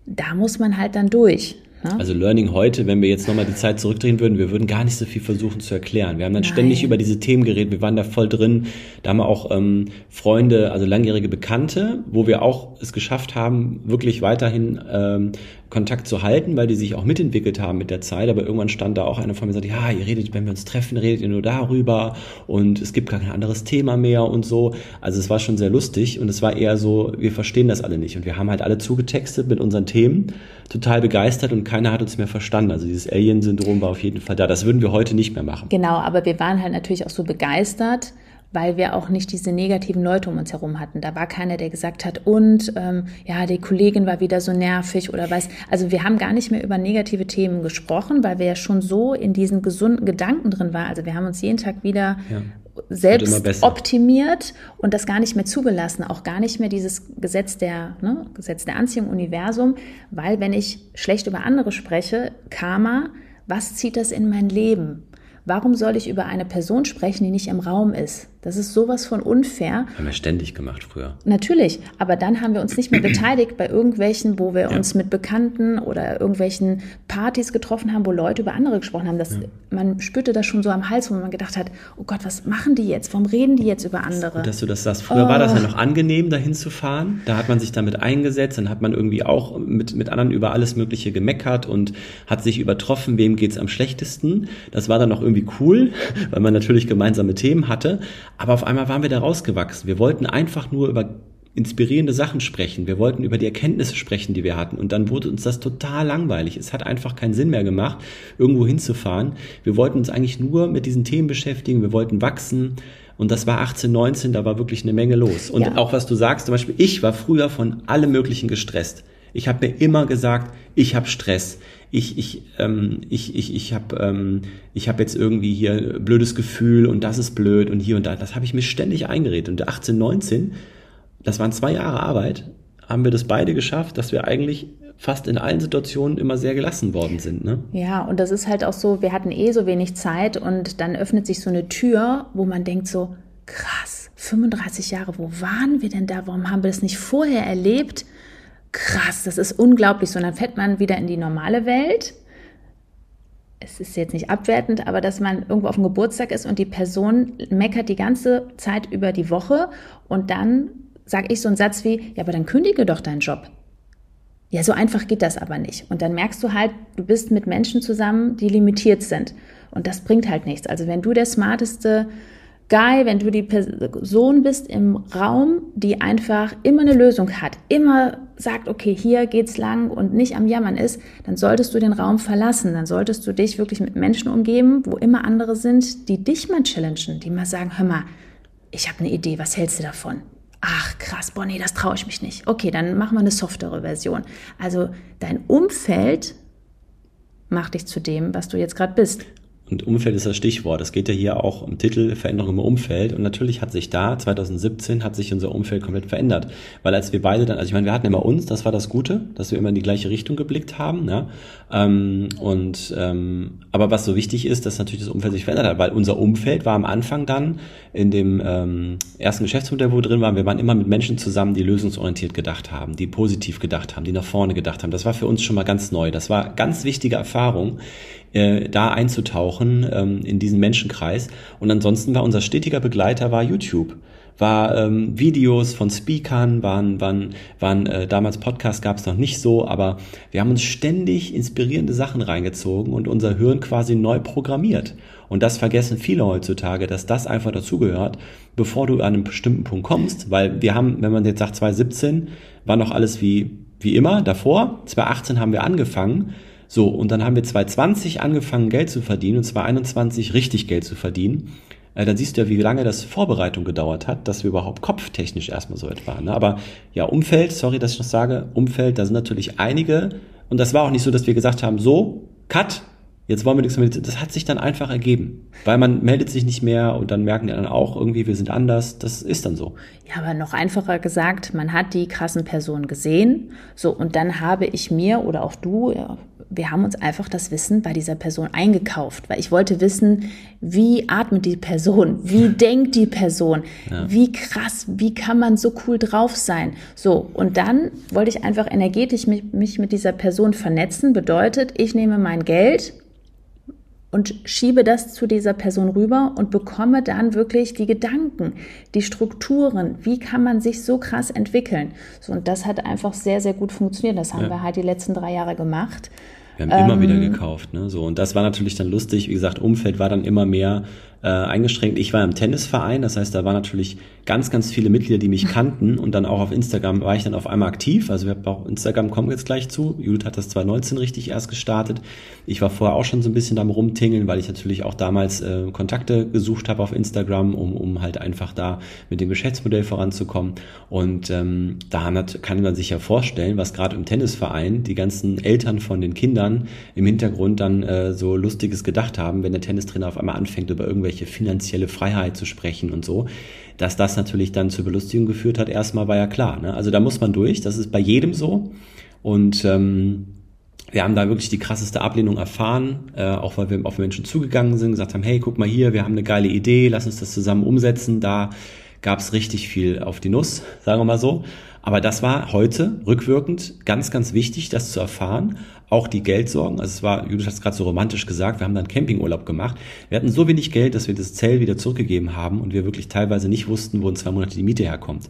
Speaker 1: da muss man halt dann durch.
Speaker 2: Ne? Also Learning heute, wenn wir jetzt nochmal die Zeit zurückdrehen würden, wir würden gar nicht so viel versuchen zu erklären. Wir haben dann Nein. ständig über diese Themen geredet, wir waren da voll drin. Da haben wir auch ähm, Freunde, also langjährige Bekannte, wo wir auch es geschafft haben, wirklich weiterhin ähm, Kontakt zu halten, weil die sich auch mitentwickelt haben mit der Zeit. Aber irgendwann stand da auch einer von mir und sagte, ja, ihr redet, wenn wir uns treffen, redet ihr nur darüber und es gibt gar kein anderes Thema mehr und so. Also es war schon sehr lustig und es war eher so, wir verstehen das alle nicht. Und wir haben halt alle zugetextet mit unseren Themen, total begeistert und keiner hat uns mehr verstanden. Also dieses Alien-Syndrom war auf jeden Fall da. Das würden wir heute nicht mehr machen.
Speaker 1: Genau, aber wir waren halt natürlich auch so begeistert weil wir auch nicht diese negativen Leute um uns herum hatten. Da war keiner, der gesagt hat, und ähm, ja, die Kollegin war wieder so nervig oder was. Also wir haben gar nicht mehr über negative Themen gesprochen, weil wir ja schon so in diesen gesunden Gedanken drin waren. Also wir haben uns jeden Tag wieder ja. selbst optimiert und das gar nicht mehr zugelassen, auch gar nicht mehr dieses Gesetz der, ne, Gesetz der Anziehung, Universum, weil wenn ich schlecht über andere spreche, Karma, was zieht das in mein Leben? Warum soll ich über eine Person sprechen, die nicht im Raum ist? Das ist sowas von unfair.
Speaker 2: Haben wir ständig gemacht früher.
Speaker 1: Natürlich, aber dann haben wir uns nicht mehr beteiligt bei irgendwelchen, wo wir ja. uns mit Bekannten oder irgendwelchen Partys getroffen haben, wo Leute über andere gesprochen haben. Das, ja. Man spürte das schon so am Hals, wo man gedacht hat, oh Gott, was machen die jetzt? Warum reden die jetzt über andere?
Speaker 2: Gut, dass du das sagst. Früher oh. war das ja oh. noch angenehm, dahin zu fahren. Da hat man sich damit eingesetzt, dann hat man irgendwie auch mit, mit anderen über alles Mögliche gemeckert und hat sich übertroffen, wem geht's am schlechtesten. Das war dann noch irgendwie cool, weil man natürlich gemeinsame Themen hatte. Aber auf einmal waren wir da rausgewachsen. Wir wollten einfach nur über inspirierende Sachen sprechen. Wir wollten über die Erkenntnisse sprechen, die wir hatten. Und dann wurde uns das total langweilig. Es hat einfach keinen Sinn mehr gemacht, irgendwo hinzufahren. Wir wollten uns eigentlich nur mit diesen Themen beschäftigen. Wir wollten wachsen. Und das war 18, 19, da war wirklich eine Menge los. Und ja. auch was du sagst, zum Beispiel, ich war früher von allem Möglichen gestresst. Ich habe mir immer gesagt, ich habe Stress ich, ich, ähm, ich, ich, ich habe ähm, ich hab jetzt irgendwie hier blödes Gefühl und das ist blöd und hier und da. Das habe ich mir ständig eingeredet. Und 18, 19, das waren zwei Jahre Arbeit, haben wir das beide geschafft, dass wir eigentlich fast in allen Situationen immer sehr gelassen worden sind. Ne?
Speaker 1: Ja, und das ist halt auch so, wir hatten eh so wenig Zeit und dann öffnet sich so eine Tür, wo man denkt so, krass, 35 Jahre, wo waren wir denn da? Warum haben wir das nicht vorher erlebt? Krass, das ist unglaublich. So, und dann fährt man wieder in die normale Welt. Es ist jetzt nicht abwertend, aber dass man irgendwo auf dem Geburtstag ist und die Person meckert die ganze Zeit über die Woche und dann sage ich so einen Satz wie, ja, aber dann kündige doch deinen Job. Ja, so einfach geht das aber nicht. Und dann merkst du halt, du bist mit Menschen zusammen, die limitiert sind. Und das bringt halt nichts. Also wenn du der smarteste Guy, wenn du die Person bist im Raum, die einfach immer eine Lösung hat, immer sagt, okay, hier geht's lang und nicht am Jammern ist, dann solltest du den Raum verlassen. Dann solltest du dich wirklich mit Menschen umgeben, wo immer andere sind, die dich mal challengen, die mal sagen, hör mal, ich habe eine Idee, was hältst du davon? Ach krass, Bonnie, das traue ich mich nicht. Okay, dann machen wir eine softere Version. Also dein Umfeld macht dich zu dem, was du jetzt gerade bist.
Speaker 2: Und Umfeld ist das Stichwort. Es geht ja hier auch um Titel Veränderung im Umfeld. Und natürlich hat sich da, 2017, hat sich unser Umfeld komplett verändert. Weil als wir beide dann, also ich meine, wir hatten immer uns, das war das Gute, dass wir immer in die gleiche Richtung geblickt haben. Ja? Ähm, und ähm, aber was so wichtig ist, dass natürlich das Umfeld sich verändert hat, weil unser Umfeld war am Anfang dann in dem ähm, ersten Geschäftsmodell, wo wir drin waren, wir waren immer mit Menschen zusammen, die lösungsorientiert gedacht haben, die positiv gedacht haben, die nach vorne gedacht haben. Das war für uns schon mal ganz neu. Das war ganz wichtige Erfahrung äh, da einzutauchen ähm, in diesen Menschenkreis. Und ansonsten war unser stetiger Begleiter war YouTube war ähm, Videos von Speakern, waren, waren, waren äh, damals Podcasts gab es noch nicht so, aber wir haben uns ständig inspirierende Sachen reingezogen und unser Hirn quasi neu programmiert. Und das vergessen viele heutzutage, dass das einfach dazugehört, bevor du an einen bestimmten Punkt kommst, weil wir haben, wenn man jetzt sagt 2017, war noch alles wie, wie immer davor. 2018 haben wir angefangen so, und dann haben wir 2020 angefangen, Geld zu verdienen und 2021 richtig Geld zu verdienen. Äh, dann siehst du ja, wie lange das Vorbereitung gedauert hat, dass wir überhaupt kopftechnisch erstmal so weit waren. Ne? Aber ja, Umfeld, sorry, dass ich noch sage, Umfeld, da sind natürlich einige Und das war auch nicht so, dass wir gesagt haben, so, cut, Jetzt wollen wir nichts mehr. Das hat sich dann einfach ergeben. Weil man meldet sich nicht mehr und dann merken die dann auch irgendwie, wir sind anders. Das ist dann so.
Speaker 1: Ja, aber noch einfacher gesagt, man hat die krassen Personen gesehen. So, und dann habe ich mir oder auch du, ja, wir haben uns einfach das Wissen bei dieser Person eingekauft. Weil ich wollte wissen, wie atmet die Person? Wie denkt die Person? Ja. Wie krass, wie kann man so cool drauf sein? So, und dann wollte ich einfach energetisch mich, mich mit dieser Person vernetzen. Bedeutet, ich nehme mein Geld und schiebe das zu dieser Person rüber und bekomme dann wirklich die Gedanken, die Strukturen, wie kann man sich so krass entwickeln. So, und das hat einfach sehr, sehr gut funktioniert. Das haben ja. wir halt die letzten drei Jahre gemacht.
Speaker 2: Wir haben ähm, immer wieder gekauft, ne? So und das war natürlich dann lustig. Wie gesagt, Umfeld war dann immer mehr äh, eingeschränkt. Ich war im Tennisverein, das heißt, da waren natürlich ganz, ganz viele Mitglieder, die mich kannten und dann auch auf Instagram war ich dann auf einmal aktiv. Also wir haben auch Instagram kommen jetzt gleich zu. Judith hat das 2019 richtig erst gestartet. Ich war vorher auch schon so ein bisschen am rumtingeln, weil ich natürlich auch damals äh, Kontakte gesucht habe auf Instagram, um, um halt einfach da mit dem Geschäftsmodell voranzukommen. Und ähm, da kann man sich ja vorstellen, was gerade im Tennisverein die ganzen Eltern von den Kindern im Hintergrund dann äh, so lustiges gedacht haben, wenn der Tennistrainer auf einmal anfängt, über irgendwelche finanzielle Freiheit zu sprechen und so. Dass das natürlich dann zur Belustigung geführt hat, erstmal war ja klar. Ne? Also da muss man durch, das ist bei jedem so. Und ähm, wir haben da wirklich die krasseste Ablehnung erfahren, äh, auch weil wir auf Menschen zugegangen sind, gesagt haben, hey, guck mal hier, wir haben eine geile Idee, lass uns das zusammen umsetzen. Da gab es richtig viel auf die Nuss, sagen wir mal so. Aber das war heute rückwirkend ganz, ganz wichtig, das zu erfahren. Auch die Geldsorgen. Also es war, Judith hat es gerade so romantisch gesagt, wir haben dann Campingurlaub gemacht. Wir hatten so wenig Geld, dass wir das Zelt wieder zurückgegeben haben und wir wirklich teilweise nicht wussten, wo in zwei Monate die Miete herkommt.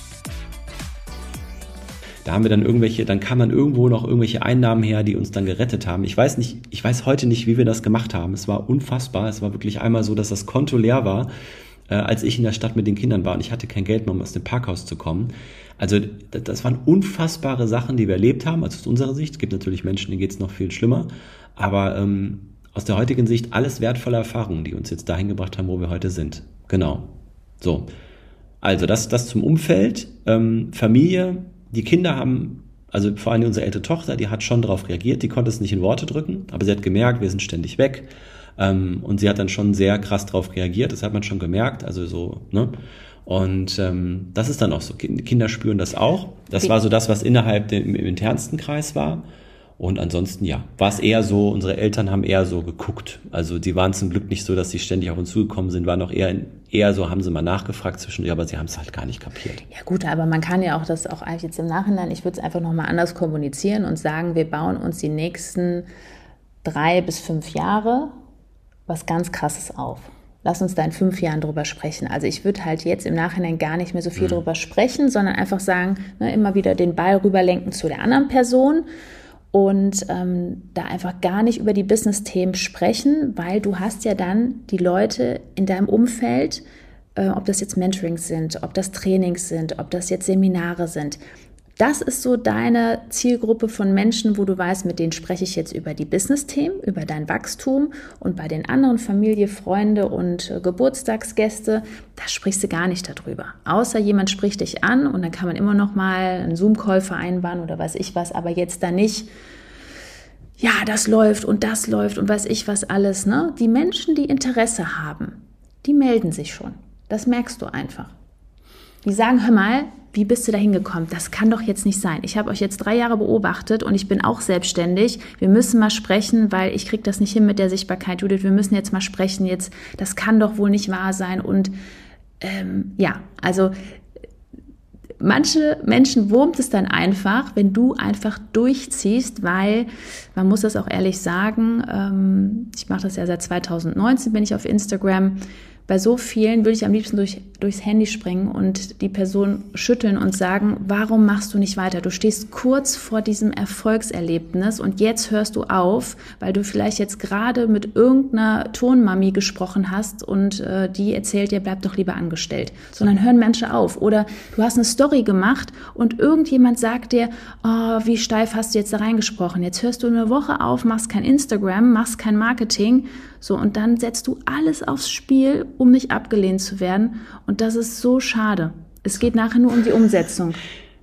Speaker 2: Da haben wir dann irgendwelche, dann kam dann irgendwo noch irgendwelche Einnahmen her, die uns dann gerettet haben. Ich weiß nicht, ich weiß heute nicht, wie wir das gemacht haben. Es war unfassbar. Es war wirklich einmal so, dass das Konto leer war, äh, als ich in der Stadt mit den Kindern war und ich hatte kein Geld mehr, um aus dem Parkhaus zu kommen. Also das waren unfassbare Sachen, die wir erlebt haben, also aus unserer Sicht. Es gibt natürlich Menschen, denen geht es noch viel schlimmer. Aber ähm, aus der heutigen Sicht alles wertvolle Erfahrungen, die uns jetzt dahin gebracht haben, wo wir heute sind. Genau. So. Also das, das zum Umfeld. Ähm, Familie, die Kinder haben, also vor allem unsere ältere Tochter, die hat schon darauf reagiert, die konnte es nicht in Worte drücken, aber sie hat gemerkt, wir sind ständig weg. Ähm, und sie hat dann schon sehr krass darauf reagiert, das hat man schon gemerkt, also so, ne? Und ähm, das ist dann auch so, Kinder spüren das auch. Das war so das, was innerhalb dem im internsten Kreis war. Und ansonsten, ja, war es eher so, unsere Eltern haben eher so geguckt. Also die waren zum Glück nicht so, dass sie ständig auf uns zugekommen sind, waren auch eher, eher so, haben sie mal nachgefragt zwischendurch, aber sie haben es halt gar nicht kapiert.
Speaker 1: Ja gut, aber man kann ja auch das auch eigentlich jetzt im Nachhinein, ich würde es einfach nochmal anders kommunizieren und sagen, wir bauen uns die nächsten drei bis fünf Jahre was ganz Krasses auf. Lass uns da in fünf Jahren drüber sprechen. Also ich würde halt jetzt im Nachhinein gar nicht mehr so viel mhm. drüber sprechen, sondern einfach sagen, ne, immer wieder den Ball rüberlenken zu der anderen Person und ähm, da einfach gar nicht über die Business-Themen sprechen, weil du hast ja dann die Leute in deinem Umfeld, äh, ob das jetzt Mentorings sind, ob das Trainings sind, ob das jetzt Seminare sind, das ist so deine Zielgruppe von Menschen, wo du weißt, mit denen spreche ich jetzt über die Business-Themen, über dein Wachstum und bei den anderen Familie, Freunde und äh, Geburtstagsgäste, da sprichst du gar nicht darüber. Außer jemand spricht dich an und dann kann man immer noch mal einen Zoom-Call vereinbaren oder weiß ich was, aber jetzt da nicht ja, das läuft und das läuft und weiß ich was alles, ne? Die Menschen, die Interesse haben, die melden sich schon. Das merkst du einfach. Die sagen, hör mal, wie bist du da hingekommen? Das kann doch jetzt nicht sein. Ich habe euch jetzt drei Jahre beobachtet und ich bin auch selbstständig. Wir müssen mal sprechen, weil ich kriege das nicht hin mit der Sichtbarkeit, Judith. Wir müssen jetzt mal sprechen. Jetzt, das kann doch wohl nicht wahr sein. Und ähm, ja, also manche Menschen wurmt es dann einfach, wenn du einfach durchziehst, weil man muss das auch ehrlich sagen. Ähm, ich mache das ja seit 2019, bin ich auf Instagram bei so vielen würde ich am liebsten durch, durchs Handy springen und die Person schütteln und sagen, warum machst du nicht weiter? Du stehst kurz vor diesem Erfolgserlebnis und jetzt hörst du auf, weil du vielleicht jetzt gerade mit irgendeiner Tonmami gesprochen hast und äh, die erzählt dir, bleib doch lieber angestellt. Sondern hören Menschen auf. Oder du hast eine Story gemacht und irgendjemand sagt dir, oh, wie steif hast du jetzt da reingesprochen? Jetzt hörst du eine Woche auf, machst kein Instagram, machst kein Marketing so, und dann setzt du alles aufs Spiel, um nicht abgelehnt zu werden. Und das ist so schade. Es geht nachher nur um die Umsetzung.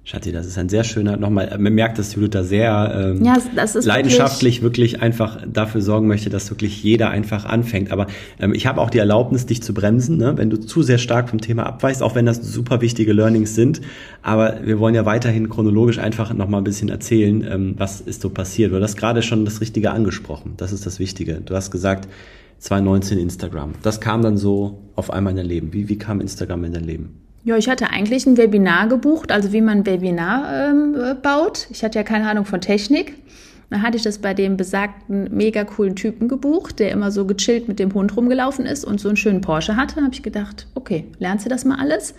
Speaker 2: Schatti, das ist ein sehr schöner, nochmal, man merkt, dass Judith da sehr ähm, ja, leidenschaftlich wirklich, wirklich, einfach dafür sorgen möchte, dass wirklich jeder einfach anfängt. Aber ähm, ich habe auch die Erlaubnis, dich zu bremsen, ne? wenn du zu sehr stark vom Thema abweichst, auch wenn das super wichtige Learnings sind. Aber wir wollen ja weiterhin chronologisch einfach nochmal ein bisschen erzählen, ähm, was ist so passiert. Du hast gerade schon das Richtige angesprochen. Das ist das Wichtige. Du hast gesagt, 2019 Instagram. Das kam dann so auf einmal in dein Leben. Wie, wie kam Instagram in dein Leben?
Speaker 1: Ja, ich hatte eigentlich ein Webinar gebucht, also wie man ein Webinar ähm, äh, baut. Ich hatte ja keine Ahnung von Technik. Dann hatte ich das bei dem besagten mega coolen Typen gebucht, der immer so gechillt mit dem Hund rumgelaufen ist und so einen schönen Porsche hatte. Dann habe ich gedacht, okay, lernst du das mal alles?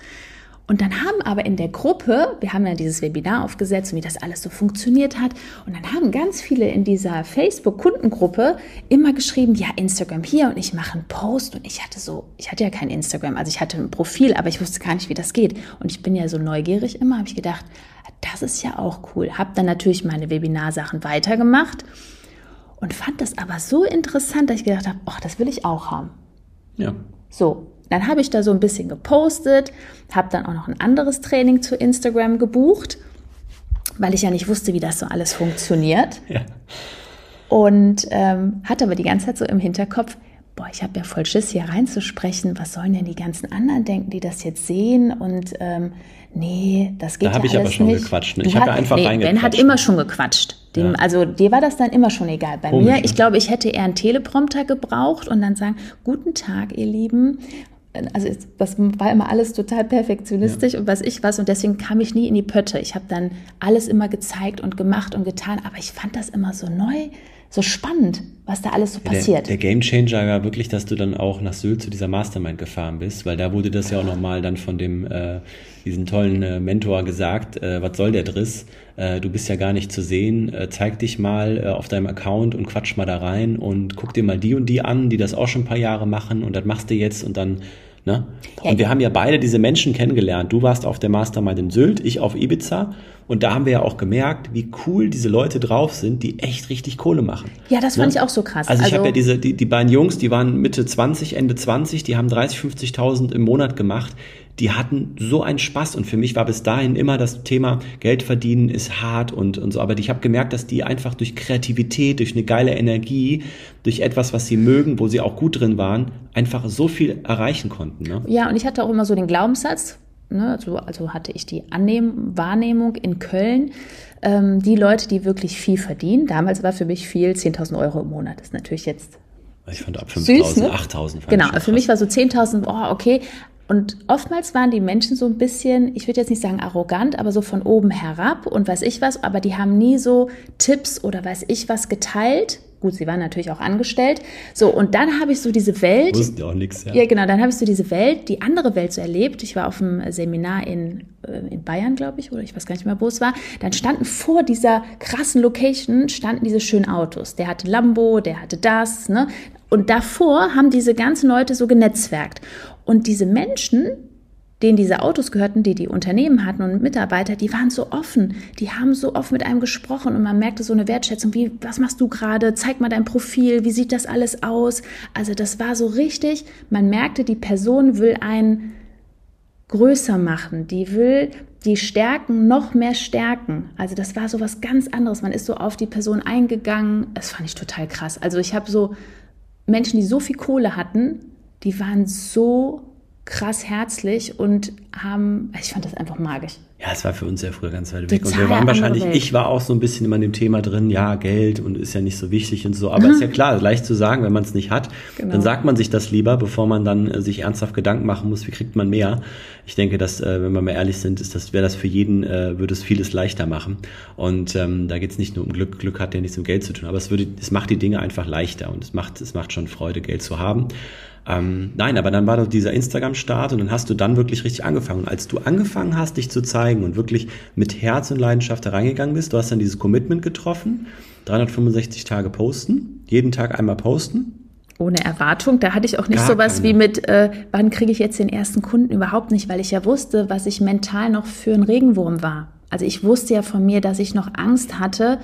Speaker 1: Und dann haben aber in der Gruppe, wir haben ja dieses Webinar aufgesetzt und wie das alles so funktioniert hat, und dann haben ganz viele in dieser Facebook-Kundengruppe immer geschrieben, ja, Instagram hier und ich mache einen Post und ich hatte so, ich hatte ja kein Instagram, also ich hatte ein Profil, aber ich wusste gar nicht, wie das geht. Und ich bin ja so neugierig immer, habe ich gedacht, das ist ja auch cool. Habe dann natürlich meine Webinarsachen weitergemacht und fand das aber so interessant, dass ich gedacht habe, ach, das will ich auch haben.
Speaker 2: Ja.
Speaker 1: So, dann habe ich da so ein bisschen gepostet, habe dann auch noch ein anderes Training zu Instagram gebucht, weil ich ja nicht wusste, wie das so alles funktioniert. Ja. Und ähm, hatte aber die ganze Zeit so im Hinterkopf, boah, ich habe ja voll Schiss, hier reinzusprechen. Was sollen denn die ganzen anderen denken, die das jetzt sehen? Und ähm, nee, das geht da
Speaker 2: ja
Speaker 1: alles nicht. Da
Speaker 2: habe ich aber schon
Speaker 1: nicht.
Speaker 2: gequatscht. Ich habe einfach
Speaker 1: nee, Ben hat immer schon gequatscht. Dem, ja. Also dir war das dann immer schon egal. Bei Komisch, mir, ich ne? glaube, ich hätte eher einen Teleprompter gebraucht und dann sagen, guten Tag, ihr Lieben also das war immer alles total perfektionistisch ja. und was ich was und deswegen kam ich nie in die Pötte. Ich habe dann alles immer gezeigt und gemacht und getan, aber ich fand das immer so neu, so spannend, was da alles so passiert.
Speaker 2: Der, der Game Changer war wirklich, dass du dann auch nach Sylt zu dieser Mastermind gefahren bist, weil da wurde das ja auch nochmal dann von dem äh, diesen tollen äh, Mentor gesagt, äh, was soll der Driss? Äh, du bist ja gar nicht zu sehen, äh, zeig dich mal äh, auf deinem Account und quatsch mal da rein und guck dir mal die und die an, die das auch schon ein paar Jahre machen und das machst du jetzt und dann Ne? Und wir haben ja beide diese Menschen kennengelernt. Du warst auf der Mastermind in Sylt, ich auf Ibiza. Und da haben wir ja auch gemerkt, wie cool diese Leute drauf sind, die echt richtig Kohle machen.
Speaker 1: Ja, das fand ne? ich auch so krass.
Speaker 2: Also ich also, habe ja diese, die, die beiden Jungs, die waren Mitte 20, Ende 20, die haben 30, 50.000 im Monat gemacht die hatten so einen Spaß und für mich war bis dahin immer das Thema Geld verdienen ist hart und, und so, aber ich habe gemerkt, dass die einfach durch Kreativität, durch eine geile Energie, durch etwas, was sie mögen, wo sie auch gut drin waren, einfach so viel erreichen konnten. Ne?
Speaker 1: Ja, und ich hatte auch immer so den Glaubenssatz, ne, also, also hatte ich die Annehm Wahrnehmung in Köln, ähm, die Leute, die wirklich viel verdienen, damals war für mich viel 10.000 Euro im Monat, das ist natürlich jetzt
Speaker 2: ich fand ab 5.000, ne? 8.000.
Speaker 1: Genau, für mich war so 10.000, oh, okay. Und oftmals waren die Menschen so ein bisschen, ich würde jetzt nicht sagen arrogant, aber so von oben herab und weiß ich was, aber die haben nie so Tipps oder weiß ich was geteilt. Gut, sie waren natürlich auch angestellt. So, und dann habe ich so diese Welt.
Speaker 2: Wussten ja auch nichts, ja.
Speaker 1: Ja, genau, dann habe ich so diese Welt, die andere Welt so erlebt. Ich war auf einem Seminar in, äh, in Bayern, glaube ich, oder ich weiß gar nicht mehr, wo es war. Dann standen vor dieser krassen Location, standen diese schönen Autos. Der hatte Lambo, der hatte das, ne? Und davor haben diese ganzen Leute so genetzwerkt. Und diese Menschen, denen diese Autos gehörten, die die Unternehmen hatten und Mitarbeiter, die waren so offen, die haben so oft mit einem gesprochen und man merkte so eine Wertschätzung, wie, was machst du gerade, zeig mal dein Profil, wie sieht das alles aus? Also das war so richtig, man merkte, die Person will einen größer machen, die will die Stärken noch mehr stärken. Also das war so was ganz anderes, man ist so auf die Person eingegangen, das fand ich total krass. Also ich habe so Menschen, die so viel Kohle hatten, die waren so krass herzlich und haben, ich fand das einfach magisch.
Speaker 2: Ja, es war für uns ja früher ganz weit weg. Und wir waren wahrscheinlich, ich war auch so ein bisschen immer in dem Thema drin, ja, Geld und ist ja nicht so wichtig und so. Aber mhm. ist ja klar, leicht zu sagen, wenn man es nicht hat, genau. dann sagt man sich das lieber, bevor man dann äh, sich ernsthaft Gedanken machen muss, wie kriegt man mehr. Ich denke, dass, äh, wenn wir mal ehrlich sind, ist das, wäre das für jeden, äh, würde es vieles leichter machen. Und ähm, da geht es nicht nur um Glück, Glück hat ja nichts mit Geld zu tun, aber es würde, es macht die Dinge einfach leichter und es macht, es macht schon Freude, Geld zu haben. Ähm, nein, aber dann war doch dieser Instagram-Start und dann hast du dann wirklich richtig angefangen. Und als du angefangen hast, dich zu zeigen und wirklich mit Herz und Leidenschaft da reingegangen bist, du hast dann dieses Commitment getroffen, 365 Tage posten, jeden Tag einmal posten.
Speaker 1: Ohne Erwartung, da hatte ich auch nicht
Speaker 2: Gar
Speaker 1: sowas
Speaker 2: keine.
Speaker 1: wie mit, äh, wann kriege ich jetzt den ersten Kunden überhaupt nicht, weil ich ja wusste, was ich mental noch für ein Regenwurm war. Also ich wusste ja von mir, dass ich noch Angst hatte,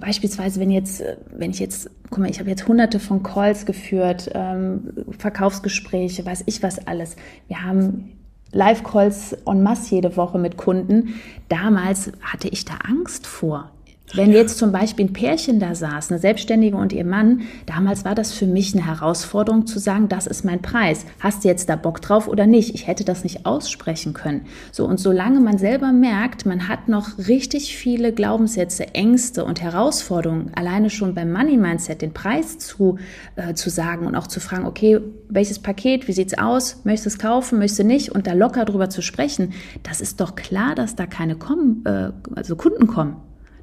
Speaker 1: beispielsweise wenn jetzt, wenn ich jetzt, guck mal, ich habe jetzt hunderte von Calls geführt, ähm, Verkaufsgespräche, weiß ich was alles. Wir haben Live-Calls en masse jede Woche mit Kunden. Damals hatte ich da Angst vor. Wenn jetzt zum Beispiel ein Pärchen da saß, eine Selbstständige und ihr Mann, damals war das für mich eine Herausforderung zu sagen, das ist mein Preis. Hast du jetzt da Bock drauf oder nicht? Ich hätte das nicht aussprechen können. So, und solange man selber merkt, man hat noch richtig viele Glaubenssätze, Ängste und Herausforderungen, alleine schon beim Money Mindset den Preis zu, äh, zu sagen und auch zu fragen, okay, welches Paket, wie sieht's aus? Möchtest du es kaufen, möchtest du nicht? Und da locker drüber zu sprechen, das ist doch klar, dass da keine kommen, äh, also Kunden kommen.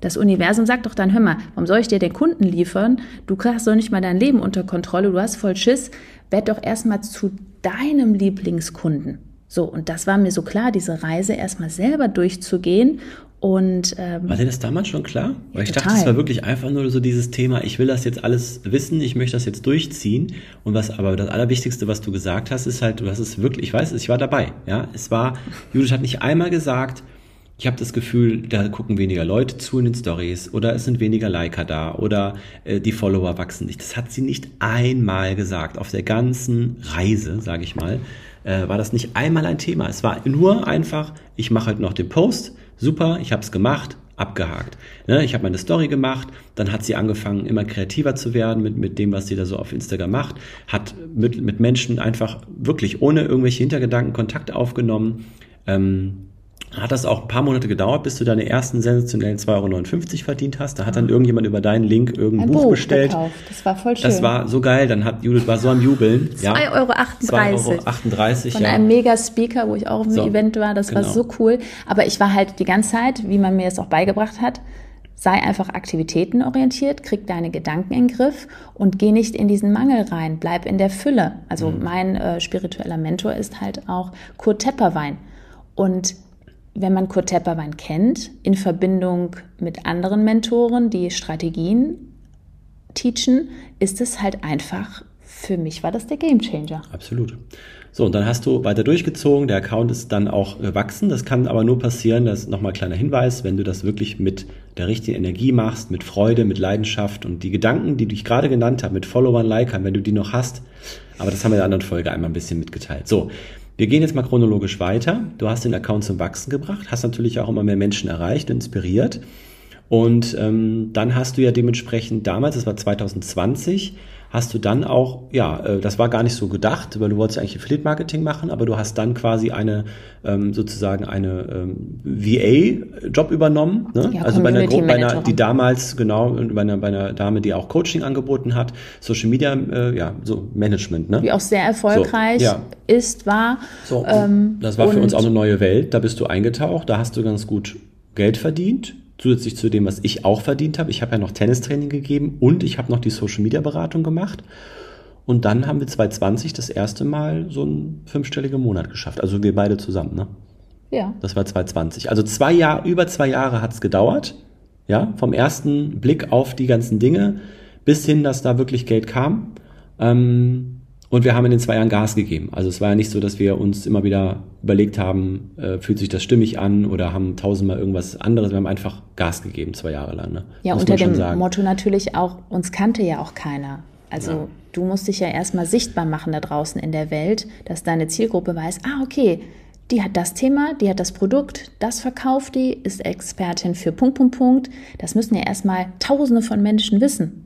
Speaker 1: Das Universum sagt doch dann, hör mal, warum soll ich dir den Kunden liefern? Du hast doch nicht mal dein Leben unter Kontrolle, du hast voll Schiss. Werd doch erstmal zu deinem Lieblingskunden. So, und das war mir so klar, diese Reise erstmal selber durchzugehen. Und ähm,
Speaker 2: War dir das damals schon klar? Weil ich
Speaker 1: Total.
Speaker 2: dachte, es war wirklich einfach nur so dieses Thema, ich will das jetzt alles wissen, ich möchte das jetzt durchziehen. Und was aber das Allerwichtigste, was du gesagt hast, ist halt, du hast es wirklich, ich weiß, ich war dabei. Ja, es war, Judith hat nicht einmal gesagt, ich habe das Gefühl, da gucken weniger Leute zu in den Stories oder es sind weniger Liker da oder äh, die Follower wachsen nicht. Das hat sie nicht einmal gesagt. Auf der ganzen Reise, sage ich mal, äh, war das nicht einmal ein Thema. Es war nur einfach, ich mache halt noch den Post, super, ich habe es gemacht, abgehakt. Ne, ich habe meine Story gemacht, dann hat sie angefangen, immer kreativer zu werden mit, mit dem, was sie da so auf Instagram macht, hat mit, mit Menschen einfach wirklich ohne irgendwelche Hintergedanken Kontakt aufgenommen. Ähm, hat das auch ein paar Monate gedauert, bis du deine ersten sensationellen 2,59 Euro verdient hast. Da hat dann irgendjemand über deinen Link irgendein
Speaker 1: ein
Speaker 2: Buch,
Speaker 1: Buch
Speaker 2: bestellt.
Speaker 1: gekauft. Das war voll schön.
Speaker 2: Das war so geil. Dann hat Judith war so am Jubeln.
Speaker 1: 2,38 Euro.
Speaker 2: 2,38
Speaker 1: Von
Speaker 2: ja.
Speaker 1: einem Mega-Speaker, wo ich auch im
Speaker 2: So,
Speaker 1: Event war. Das war
Speaker 2: genau.
Speaker 1: so cool. Aber ich war halt die ganze Zeit, wie man mir es auch beigebracht hat, sei einfach aktivitätenorientiert, krieg deine Gedanken in den Griff und geh nicht in diesen Mangel rein. Bleib in der Fülle. Also
Speaker 2: Mhm.
Speaker 1: mein äh, spiritueller Mentor ist halt auch Kurt Tepperwein. Und wenn man Kurt Tepperwein kennt, in Verbindung mit anderen Mentoren, die Strategien teachen, ist es halt einfach, für mich war das der Gamechanger.
Speaker 2: Absolut. So, und dann hast du weiter durchgezogen. Der Account ist dann auch gewachsen. Das kann aber nur passieren, das ist nochmal ein kleiner Hinweis, wenn du das wirklich mit der richtigen Energie machst, mit Freude, mit Leidenschaft und die Gedanken, die ich gerade genannt habe, mit Followern, Likern, wenn du die noch hast. Aber das haben wir in der anderen Folge einmal ein bisschen mitgeteilt. So. Wir gehen jetzt mal chronologisch weiter. Du hast den Account zum Wachsen gebracht, hast natürlich auch immer mehr Menschen erreicht, inspiriert. Und ähm, dann hast du ja dementsprechend damals, das war 2020, hast du dann auch, ja, äh, das war gar nicht so gedacht, weil du wolltest eigentlich Affiliate-Marketing machen, aber du hast dann quasi eine, ähm, sozusagen eine ähm, VA-Job übernommen. Ne?
Speaker 1: Ja,
Speaker 2: also bei einer, Gru- bei einer, die damals, genau, bei einer, bei einer Dame, die auch Coaching angeboten hat, Social Media, äh, ja, so Management, ne?
Speaker 1: die auch sehr erfolgreich
Speaker 2: So, ja.
Speaker 1: ist, war.
Speaker 2: So,
Speaker 1: Ähm,
Speaker 2: das war für uns auch eine neue Welt. Da bist du eingetaucht, da hast du ganz gut Geld verdient. Zusätzlich zu dem, was ich auch verdient habe. Ich habe ja noch Tennistraining gegeben und ich habe noch die Social Media Beratung gemacht. Und dann haben wir 2020 das erste Mal so einen fünfstelligen Monat geschafft. Also wir beide zusammen, ne?
Speaker 1: Ja.
Speaker 2: Das war 2020. Also zwei Jahre, über zwei Jahre hat es gedauert. Ja, vom ersten Blick auf die ganzen Dinge bis hin, dass da wirklich Geld kam. Ähm, und wir haben in den zwei Jahren Gas gegeben. Also es war ja nicht so, dass wir uns immer wieder überlegt haben, äh, fühlt sich das stimmig an oder haben tausendmal irgendwas anderes. Wir haben einfach Gas gegeben, zwei Jahre lang. Ne?
Speaker 1: Ja,
Speaker 2: Muss
Speaker 1: unter dem
Speaker 2: sagen.
Speaker 1: Motto natürlich auch, uns kannte ja auch keiner. Also
Speaker 2: Ja.
Speaker 1: du musst dich ja erstmal sichtbar machen da draußen in der Welt, dass deine Zielgruppe weiß, ah, okay, die hat das Thema, die hat das Produkt, das verkauft die, ist Expertin für Punkt, Punkt, Punkt. Das müssen ja erstmal tausende von Menschen wissen.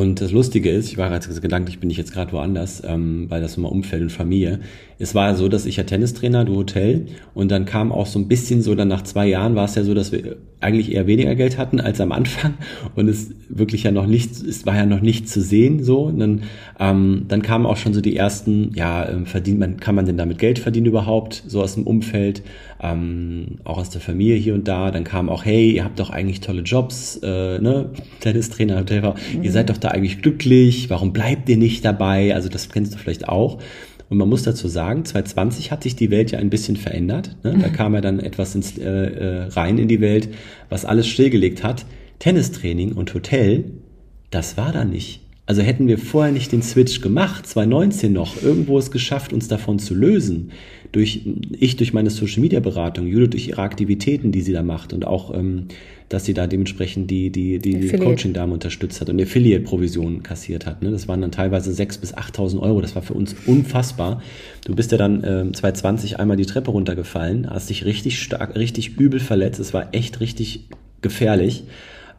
Speaker 2: Und das Lustige ist, ich war jetzt gedanklich, bin ich jetzt gerade woanders, ähm, weil das immer Umfeld und Familie. Es war so, dass ich ja Tennistrainer, du Hotel, und dann kam auch so ein bisschen so, dann nach zwei Jahren war es ja so, dass wir eigentlich eher weniger Geld hatten als am Anfang und es wirklich ja noch nichts, es war ja noch nichts zu sehen, so. Und dann, ähm, dann kamen auch schon so die ersten, ja, ähm, verdient man, kann man denn damit Geld verdienen überhaupt, so aus dem Umfeld. Ähm, auch aus der Familie hier und da. Dann kam auch, hey, ihr habt doch eigentlich tolle Jobs, äh, ne? Tennistrainer, Hotelfrau, mhm. ihr seid doch da eigentlich glücklich, warum bleibt ihr nicht dabei? Also das kennst du vielleicht auch. Und man muss dazu sagen, 2020 hat sich die Welt ja ein bisschen verändert. Ne? Da mhm. kam ja dann etwas ins, äh, äh, rein in die Welt, was alles stillgelegt hat. Tennistraining und Hotel, das war da nicht. Also hätten wir vorher nicht den Switch gemacht, 2019 noch, irgendwo es geschafft, uns davon zu lösen, durch ich durch meine Social Media Beratung, Judith durch ihre Aktivitäten, die sie da macht und auch ähm, dass sie da dementsprechend die, die, die, Coaching-Dame unterstützt hat und Affiliate-Provisionen kassiert hat. Ne? Das waren dann teilweise 6.000 bis 8.000 Euro. Das war für uns unfassbar. Du bist ja dann ähm, 2020 einmal die Treppe runtergefallen, hast dich richtig stark, richtig übel verletzt. Es war echt richtig gefährlich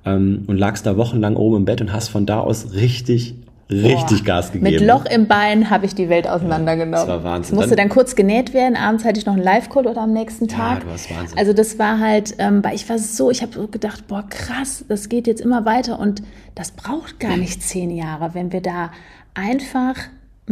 Speaker 2: ähm, und lagst da wochenlang oben im Bett und hast von da aus richtig richtig Boah, Gas gegeben.
Speaker 1: Mit Loch im Bein habe ich die Welt auseinandergenommen. Ja, das war Wahnsinn. Musste dann, dann, kurz genäht werden. Abends hatte ich noch einen Live-Call oder am nächsten Tag. Ja, du warst Wahnsinn. Also das war halt, ähm, ich war so, ich habe so gedacht, boah krass, das geht jetzt immer weiter und das braucht gar nicht zehn Jahre, wenn wir da einfach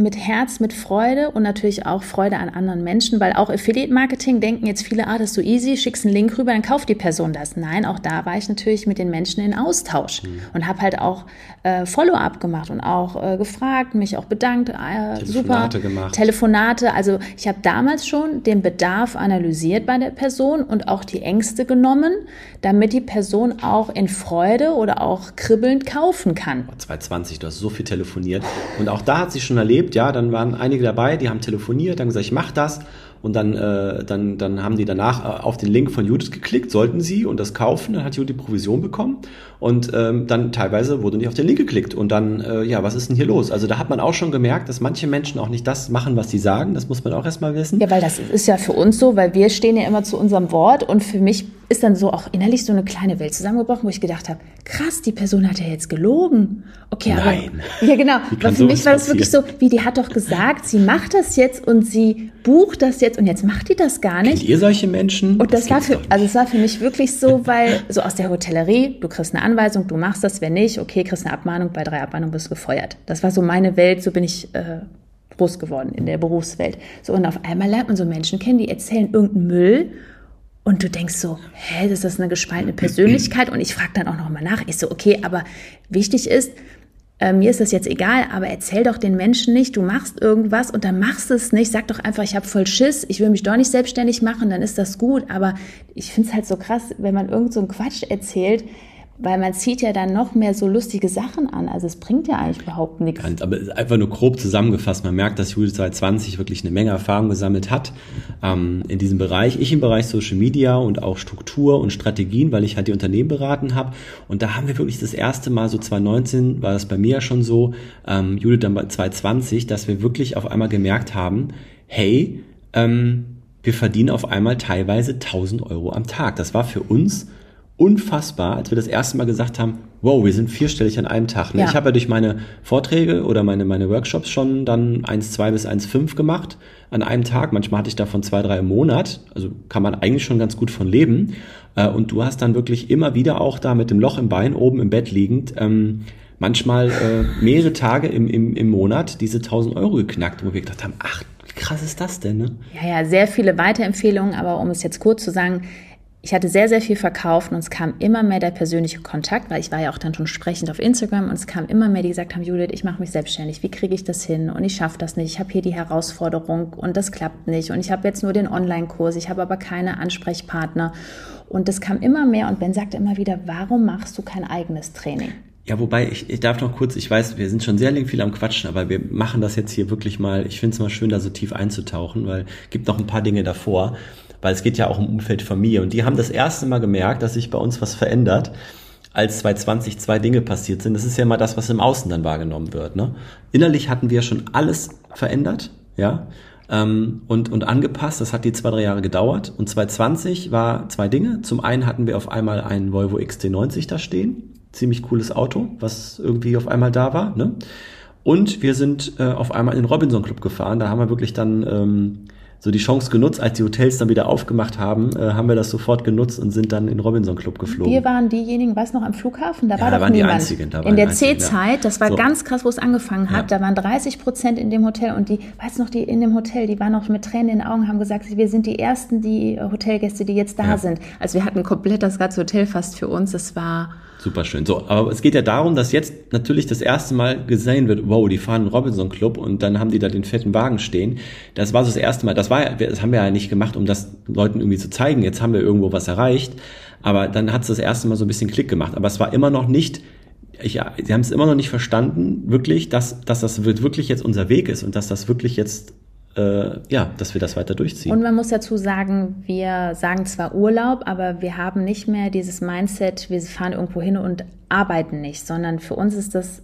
Speaker 1: mit Herz, mit Freude und natürlich auch Freude an anderen Menschen, weil auch Affiliate Marketing denken jetzt viele, ah, das ist so easy, schickst einen Link rüber, dann kauft die Person das. Nein, auch da war ich natürlich mit den Menschen in Austausch mhm. und habe halt auch äh, Follow-up gemacht und auch äh, gefragt, mich auch bedankt, äh, Telefonate super, gemacht. Telefonate. Also ich habe damals schon den Bedarf analysiert bei der Person und auch die Ängste genommen, damit die Person auch in Freude oder auch kribbelnd kaufen kann.
Speaker 2: 2020, du hast so viel telefoniert und auch da hat sie schon erlebt, ja, dann waren einige dabei, die haben telefoniert, dann gesagt, ich mach das und dann, äh, dann, dann haben die danach äh, auf den Link von Judith geklickt, sollten sie und das kaufen, dann hat Judith die Provision bekommen und ähm, dann teilweise wurde nicht auf den Link geklickt und dann, äh, ja, was ist denn hier los? Also da hat man auch schon gemerkt, dass manche Menschen auch nicht das machen, was sie sagen, das muss man auch erstmal wissen.
Speaker 1: Ja, weil das ist ja für uns so, weil wir stehen ja immer zu unserem Wort und für mich ist dann so auch innerlich so eine kleine Welt zusammengebrochen, wo ich gedacht habe, krass, die Person hat ja jetzt gelogen. Okay,
Speaker 2: Nein.
Speaker 1: aber ja genau, aber für mich war das wirklich so, wie die hat doch gesagt, sie macht das jetzt und sie bucht das jetzt und jetzt macht die das gar nicht.
Speaker 2: Kennt ihr solche Menschen?
Speaker 1: Und das, das war für also es war für mich wirklich so, weil so aus der Hotellerie, du kriegst eine Anweisung, du machst das, wenn nicht, okay, kriegst eine Abmahnung, bei drei Abmahnungen bist du gefeuert. Das war so meine Welt, so bin ich äh, groß geworden in der Berufswelt. So und auf einmal lernt man so Menschen kennen, die erzählen irgendeinen Müll und du denkst so, hä, das ist eine gespaltene Persönlichkeit. Und ich frage dann auch nochmal nach. Ich so, okay, aber wichtig ist, äh, mir ist das jetzt egal, aber erzähl doch den Menschen nicht, du machst irgendwas und dann machst es nicht. Sag doch einfach, ich habe voll Schiss, ich will mich doch nicht selbstständig machen, dann ist das gut. Aber ich finde es halt so krass, wenn man irgend so einen Quatsch erzählt, weil man zieht ja dann noch mehr so lustige Sachen an. Also es bringt ja eigentlich überhaupt nichts.
Speaker 2: Aber einfach nur grob zusammengefasst. Man merkt, dass Judith 2020 wirklich eine Menge Erfahrung gesammelt hat ähm, in diesem Bereich. Ich im Bereich Social Media und auch Struktur und Strategien, weil ich halt die Unternehmen beraten habe. Und da haben wir wirklich das erste Mal, so 2019 war das bei mir ja schon so, ähm, Judith dann bei 2020, dass wir wirklich auf einmal gemerkt haben, hey, ähm, wir verdienen auf einmal teilweise 1000 Euro am Tag. Das war für uns unfassbar, als wir das erste Mal gesagt haben, wow, wir sind vierstellig an einem Tag. Ne? Ja. Ich habe ja durch meine Vorträge oder meine, meine Workshops schon dann 1,2 bis 1,5 gemacht an einem Tag. Manchmal hatte ich davon zwei, drei im Monat. Also kann man eigentlich schon ganz gut von leben. Äh, und du hast dann wirklich immer wieder auch da mit dem Loch im Bein oben im Bett liegend, ähm, manchmal äh, mehrere Tage im, im, im Monat diese 1000 Euro geknackt, wo wir gedacht haben, ach, wie krass ist das denn? Ne?
Speaker 1: Ja, ja, sehr viele Weiterempfehlungen, aber um es jetzt kurz zu sagen, ich hatte sehr, sehr viel verkauft und es kam immer mehr der persönliche Kontakt, weil ich war ja auch dann schon sprechend auf Instagram und es kam immer mehr, die gesagt haben, Judith, ich mache mich selbstständig, wie kriege ich das hin? Und ich schaffe das nicht, ich habe hier die Herausforderung und das klappt nicht. Und ich habe jetzt nur den Online-Kurs, ich habe aber keine Ansprechpartner. Und das kam immer mehr und Ben sagte immer wieder, warum machst du kein eigenes Training?
Speaker 2: Ja, wobei, ich, ich darf noch kurz, ich weiß, wir sind schon sehr viel am Quatschen, aber wir machen das jetzt hier wirklich mal, ich finde es mal schön, da so tief einzutauchen, weil gibt noch ein paar Dinge davor weil es geht ja auch um Umfeld Familie. Und die haben das erste Mal gemerkt, dass sich bei uns was verändert, als 2020 zwei Dinge passiert sind. Das ist ja mal das, was im Außen dann wahrgenommen wird. Ne? Innerlich hatten wir schon alles verändert, ja, ähm, und, und angepasst. Das hat die zwei, drei Jahre gedauert. Und 2020 war zwei Dinge. Zum einen hatten wir auf einmal einen Volvo XT90 da stehen. Ziemlich cooles Auto, was irgendwie auf einmal da war. Ne? Und wir sind äh, auf einmal in den Robinson Club gefahren. Da haben wir wirklich dann ähm, so die Chance genutzt, als die Hotels dann wieder aufgemacht haben, äh, haben wir das sofort genutzt und sind dann in den Robinson Club geflogen.
Speaker 1: Wir waren diejenigen, was noch am Flughafen, da
Speaker 2: Ja,
Speaker 1: war
Speaker 2: da
Speaker 1: doch
Speaker 2: waren die
Speaker 1: niemand.
Speaker 2: Einzigen, da waren
Speaker 1: in
Speaker 2: die
Speaker 1: der
Speaker 2: Einzigen, ja.
Speaker 1: C-Zeit, das war
Speaker 2: So.
Speaker 1: ganz krass, wo es angefangen hat,
Speaker 2: Ja.
Speaker 1: da waren 30 Prozent in dem Hotel und die, weißt du noch, die in dem Hotel, die waren noch mit Tränen in den Augen, haben gesagt, wir sind die ersten, die äh, Hotelgäste, die jetzt da sind. Also wir hatten komplett das ganze Hotel fast für uns, das war...
Speaker 2: Super schön. So, aber es geht ja darum, dass jetzt natürlich das erste Mal gesehen wird, wow, die fahren in den Robinson Club und dann haben die da den fetten Wagen stehen. Das war so das erste Mal. Das war, das haben wir ja nicht gemacht, um das Leuten irgendwie zu zeigen. Jetzt haben wir irgendwo was erreicht. Aber dann hat es das erste Mal so ein bisschen Klick gemacht. Aber es war immer noch nicht, ich, sie haben es immer noch nicht verstanden, wirklich, dass, dass das wirklich jetzt unser Weg ist und dass das wirklich jetzt, ja, dass wir das weiter durchziehen.
Speaker 1: Und man muss dazu sagen, wir sagen zwar Urlaub, aber wir haben nicht mehr dieses Mindset, wir fahren irgendwo hin und arbeiten nicht, sondern für uns ist das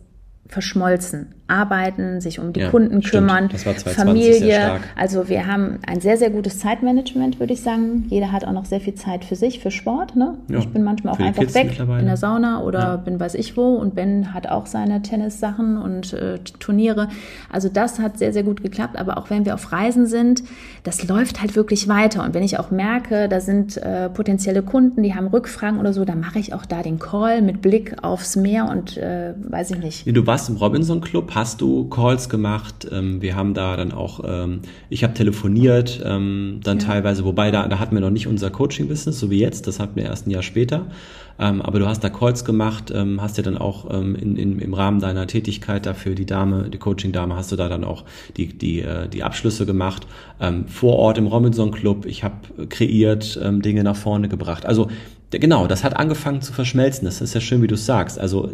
Speaker 1: verschmolzen. Arbeiten, sich um die
Speaker 2: Ja,
Speaker 1: Kunden
Speaker 2: stimmt.
Speaker 1: kümmern,
Speaker 2: Das war 2020
Speaker 1: Familie. Also wir haben ein sehr, sehr gutes Zeitmanagement, würde ich sagen. Jeder hat auch noch sehr viel Zeit für sich, für Sport. Ne?
Speaker 2: Ja,
Speaker 1: Ich bin manchmal auch einfach
Speaker 2: Kids
Speaker 1: weg in der Sauna oder
Speaker 2: Ja.
Speaker 1: bin weiß ich wo. Und Ben hat auch seine Tennissachen und äh, Turniere. Also das hat sehr, sehr gut geklappt. Aber auch wenn wir auf Reisen sind, das läuft halt wirklich weiter. Und wenn ich auch merke, da sind äh, potenzielle Kunden, die haben Rückfragen oder so, dann mache ich auch da den Call mit Blick aufs Meer und äh, weiß ich nicht.
Speaker 2: Du warst im Robinson Club, hast du Calls gemacht. Ähm, wir haben da dann auch, ähm, ich habe telefoniert, ähm, dann teilweise, wobei da, da hatten wir noch nicht unser Coaching-Business, so wie jetzt, das hatten wir erst ein Jahr später. Ähm, aber du hast da Calls gemacht, ähm, hast ja dann auch ähm, in, in, im Rahmen deiner Tätigkeit dafür die Dame, die Coaching-Dame, hast du da dann auch die, die, äh, die Abschlüsse gemacht. Vor Ort im Robinson Club, ich habe kreiert, Dinge nach vorne gebracht. Also Genau, das hat angefangen zu verschmelzen. Das ist ja schön, wie du es sagst. Also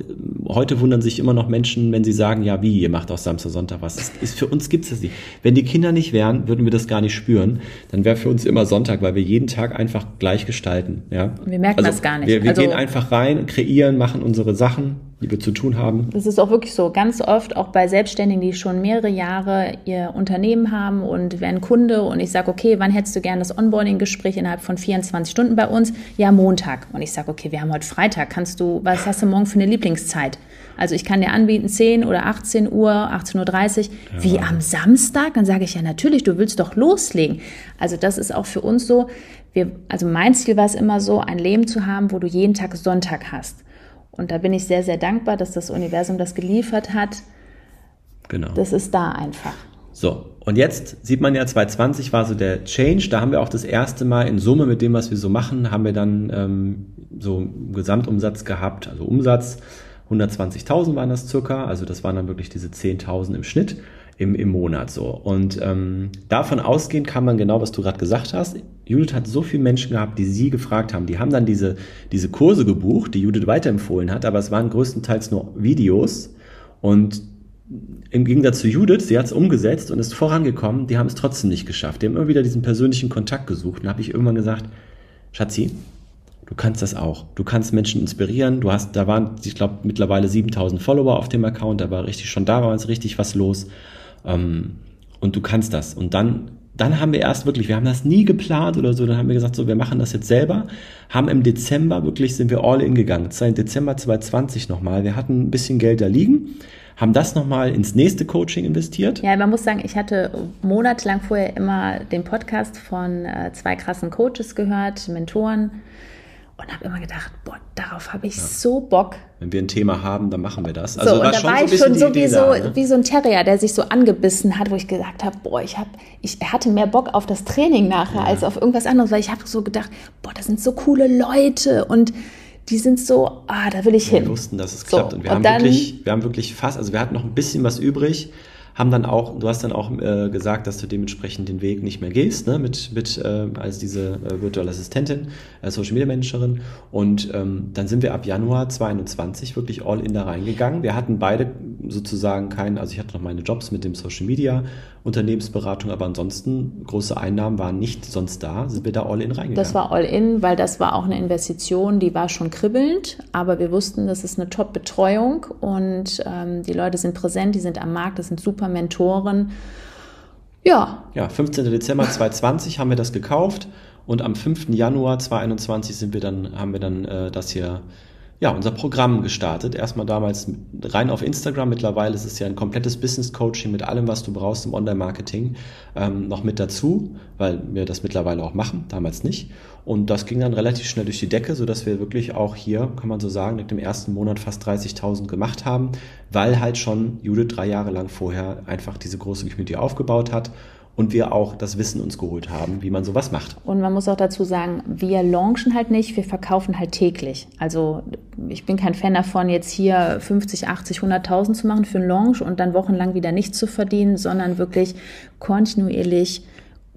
Speaker 2: heute wundern sich immer noch Menschen, wenn sie sagen, ja, wie, ihr macht auch Samstag, Sonntag was. Das ist, für uns gibt's das nicht. Wenn die Kinder nicht wären, würden wir das gar nicht spüren. Dann wäre für uns immer Sonntag, weil wir jeden Tag einfach gleich gestalten. Ja?
Speaker 1: Wir merken das gar nicht.
Speaker 2: Wir, wir
Speaker 1: Also-
Speaker 2: gehen einfach rein, kreieren, machen unsere Sachen, die wir zu tun haben.
Speaker 1: Das ist auch wirklich so. Ganz oft auch bei Selbstständigen, die schon mehrere Jahre ihr Unternehmen haben und werden Kunde und ich sage, okay, wann hättest du gern das Onboarding-Gespräch innerhalb von 24 Stunden bei uns? Ja, Montag. Und ich sage, okay, wir haben heute Freitag. Kannst du, was hast du morgen für eine Lieblingszeit? Also ich kann dir anbieten 10 oder 18 Uhr, 18.30 Uhr. Wie am Samstag? Dann sage ich ja natürlich, du willst doch loslegen. Also das ist auch für uns so. Wir, also mein Ziel war es immer so, ein Leben zu haben, wo du jeden Tag Sonntag hast. Und da bin ich sehr, sehr dankbar, dass das Universum das geliefert hat.
Speaker 2: Genau.
Speaker 1: Das ist da einfach.
Speaker 2: So, und jetzt sieht man ja, 2020 war so der Change. Da haben wir auch das erste Mal in Summe mit dem, was wir so machen, haben wir dann ähm, so einen Gesamtumsatz gehabt, also Umsatz. 120.000 waren das circa, also das waren dann wirklich diese 10.000 im Schnitt im, im Monat so. Und ähm, davon ausgehend kann man genau, was du gerade gesagt hast. Judith hat so viele Menschen gehabt, die sie gefragt haben. Die haben dann diese, diese Kurse gebucht, die Judith weiterempfohlen hat, aber es waren größtenteils nur Videos und im Gegensatz zu Judith, sie hat es umgesetzt und ist vorangekommen, die haben es trotzdem nicht geschafft. Die haben immer wieder diesen persönlichen Kontakt gesucht. Und habe ich irgendwann gesagt, Schatzi, du kannst das auch. Du kannst Menschen inspirieren. Du hast, da waren, ich glaube, mittlerweile 7000 Follower auf dem Account. Da war richtig schon da, war jetzt richtig was los. Ähm, und du kannst das. Und dann, dann haben wir erst wirklich, wir haben das nie geplant oder so. Dann haben wir gesagt, so, wir machen das jetzt selber. Haben im Dezember wirklich, sind wir all in gegangen. Im Dezember 2020 nochmal. Wir hatten ein bisschen Geld da liegen haben das nochmal ins nächste Coaching investiert.
Speaker 1: Ja, man muss sagen, ich hatte monatelang vorher immer den Podcast von äh, zwei krassen Coaches gehört, Mentoren, und habe immer gedacht, boah, darauf habe ich ja. so Bock.
Speaker 2: Wenn wir ein Thema haben, dann machen wir das. Also
Speaker 1: so, und da war ich schon so wie, so,
Speaker 2: da, ne?
Speaker 1: wie so ein Terrier, der sich so angebissen hat, wo ich gesagt habe, boah, ich, hab, ich hatte mehr Bock auf das Training nachher ja. als auf irgendwas anderes, weil ich habe so gedacht, boah, das sind so coole Leute und die sind so, ah, da will ich hin.
Speaker 2: Wir wussten, dass es klappt. So, und wir, und haben wirklich, wir haben wirklich fast, also wir hatten noch ein bisschen was übrig, haben dann auch, du hast dann auch äh, gesagt, dass du dementsprechend den Weg nicht mehr gehst, ne, mit, mit äh, als diese äh, virtuelle Assistentin, äh, Social Media Managerin. Und ähm, dann sind wir ab Januar 2021 wirklich all in da reingegangen. Wir hatten beide sozusagen keinen, also ich hatte noch meine Jobs mit dem Social Media, Unternehmensberatung, aber ansonsten große Einnahmen waren nicht sonst da, sind wir da all in reingegangen.
Speaker 1: Das war all in, weil das war auch eine Investition, die war schon kribbelnd, aber wir wussten, das ist eine Top-Betreuung und ähm, die Leute sind präsent, die sind am Markt, das sind super Mentoren. Ja.
Speaker 2: Ja, 15. Dezember 2020 haben wir das gekauft und am 5. Januar 2021 sind wir dann, haben wir dann äh, das hier ja, unser Programm gestartet. Erstmal damals rein auf Instagram. Mittlerweile ist es ja ein komplettes Business Coaching mit allem, was du brauchst im Online-Marketing, ähm, noch mit dazu, weil wir das mittlerweile auch machen, damals nicht. Und das ging dann relativ schnell durch die Decke, sodass wir wirklich auch hier, kann man so sagen, mit dem ersten Monat fast 30.000 gemacht haben, weil halt schon Judith drei Jahre lang vorher einfach diese große Community aufgebaut hat und wir auch das Wissen uns geholt haben, wie man sowas macht.
Speaker 1: Und man muss auch dazu sagen, wir launchen halt nicht, wir verkaufen halt täglich. Also ich bin kein Fan davon, jetzt hier 50, 80, 100.000 zu machen für einen Launch und dann wochenlang wieder nichts zu verdienen, sondern wirklich kontinuierlich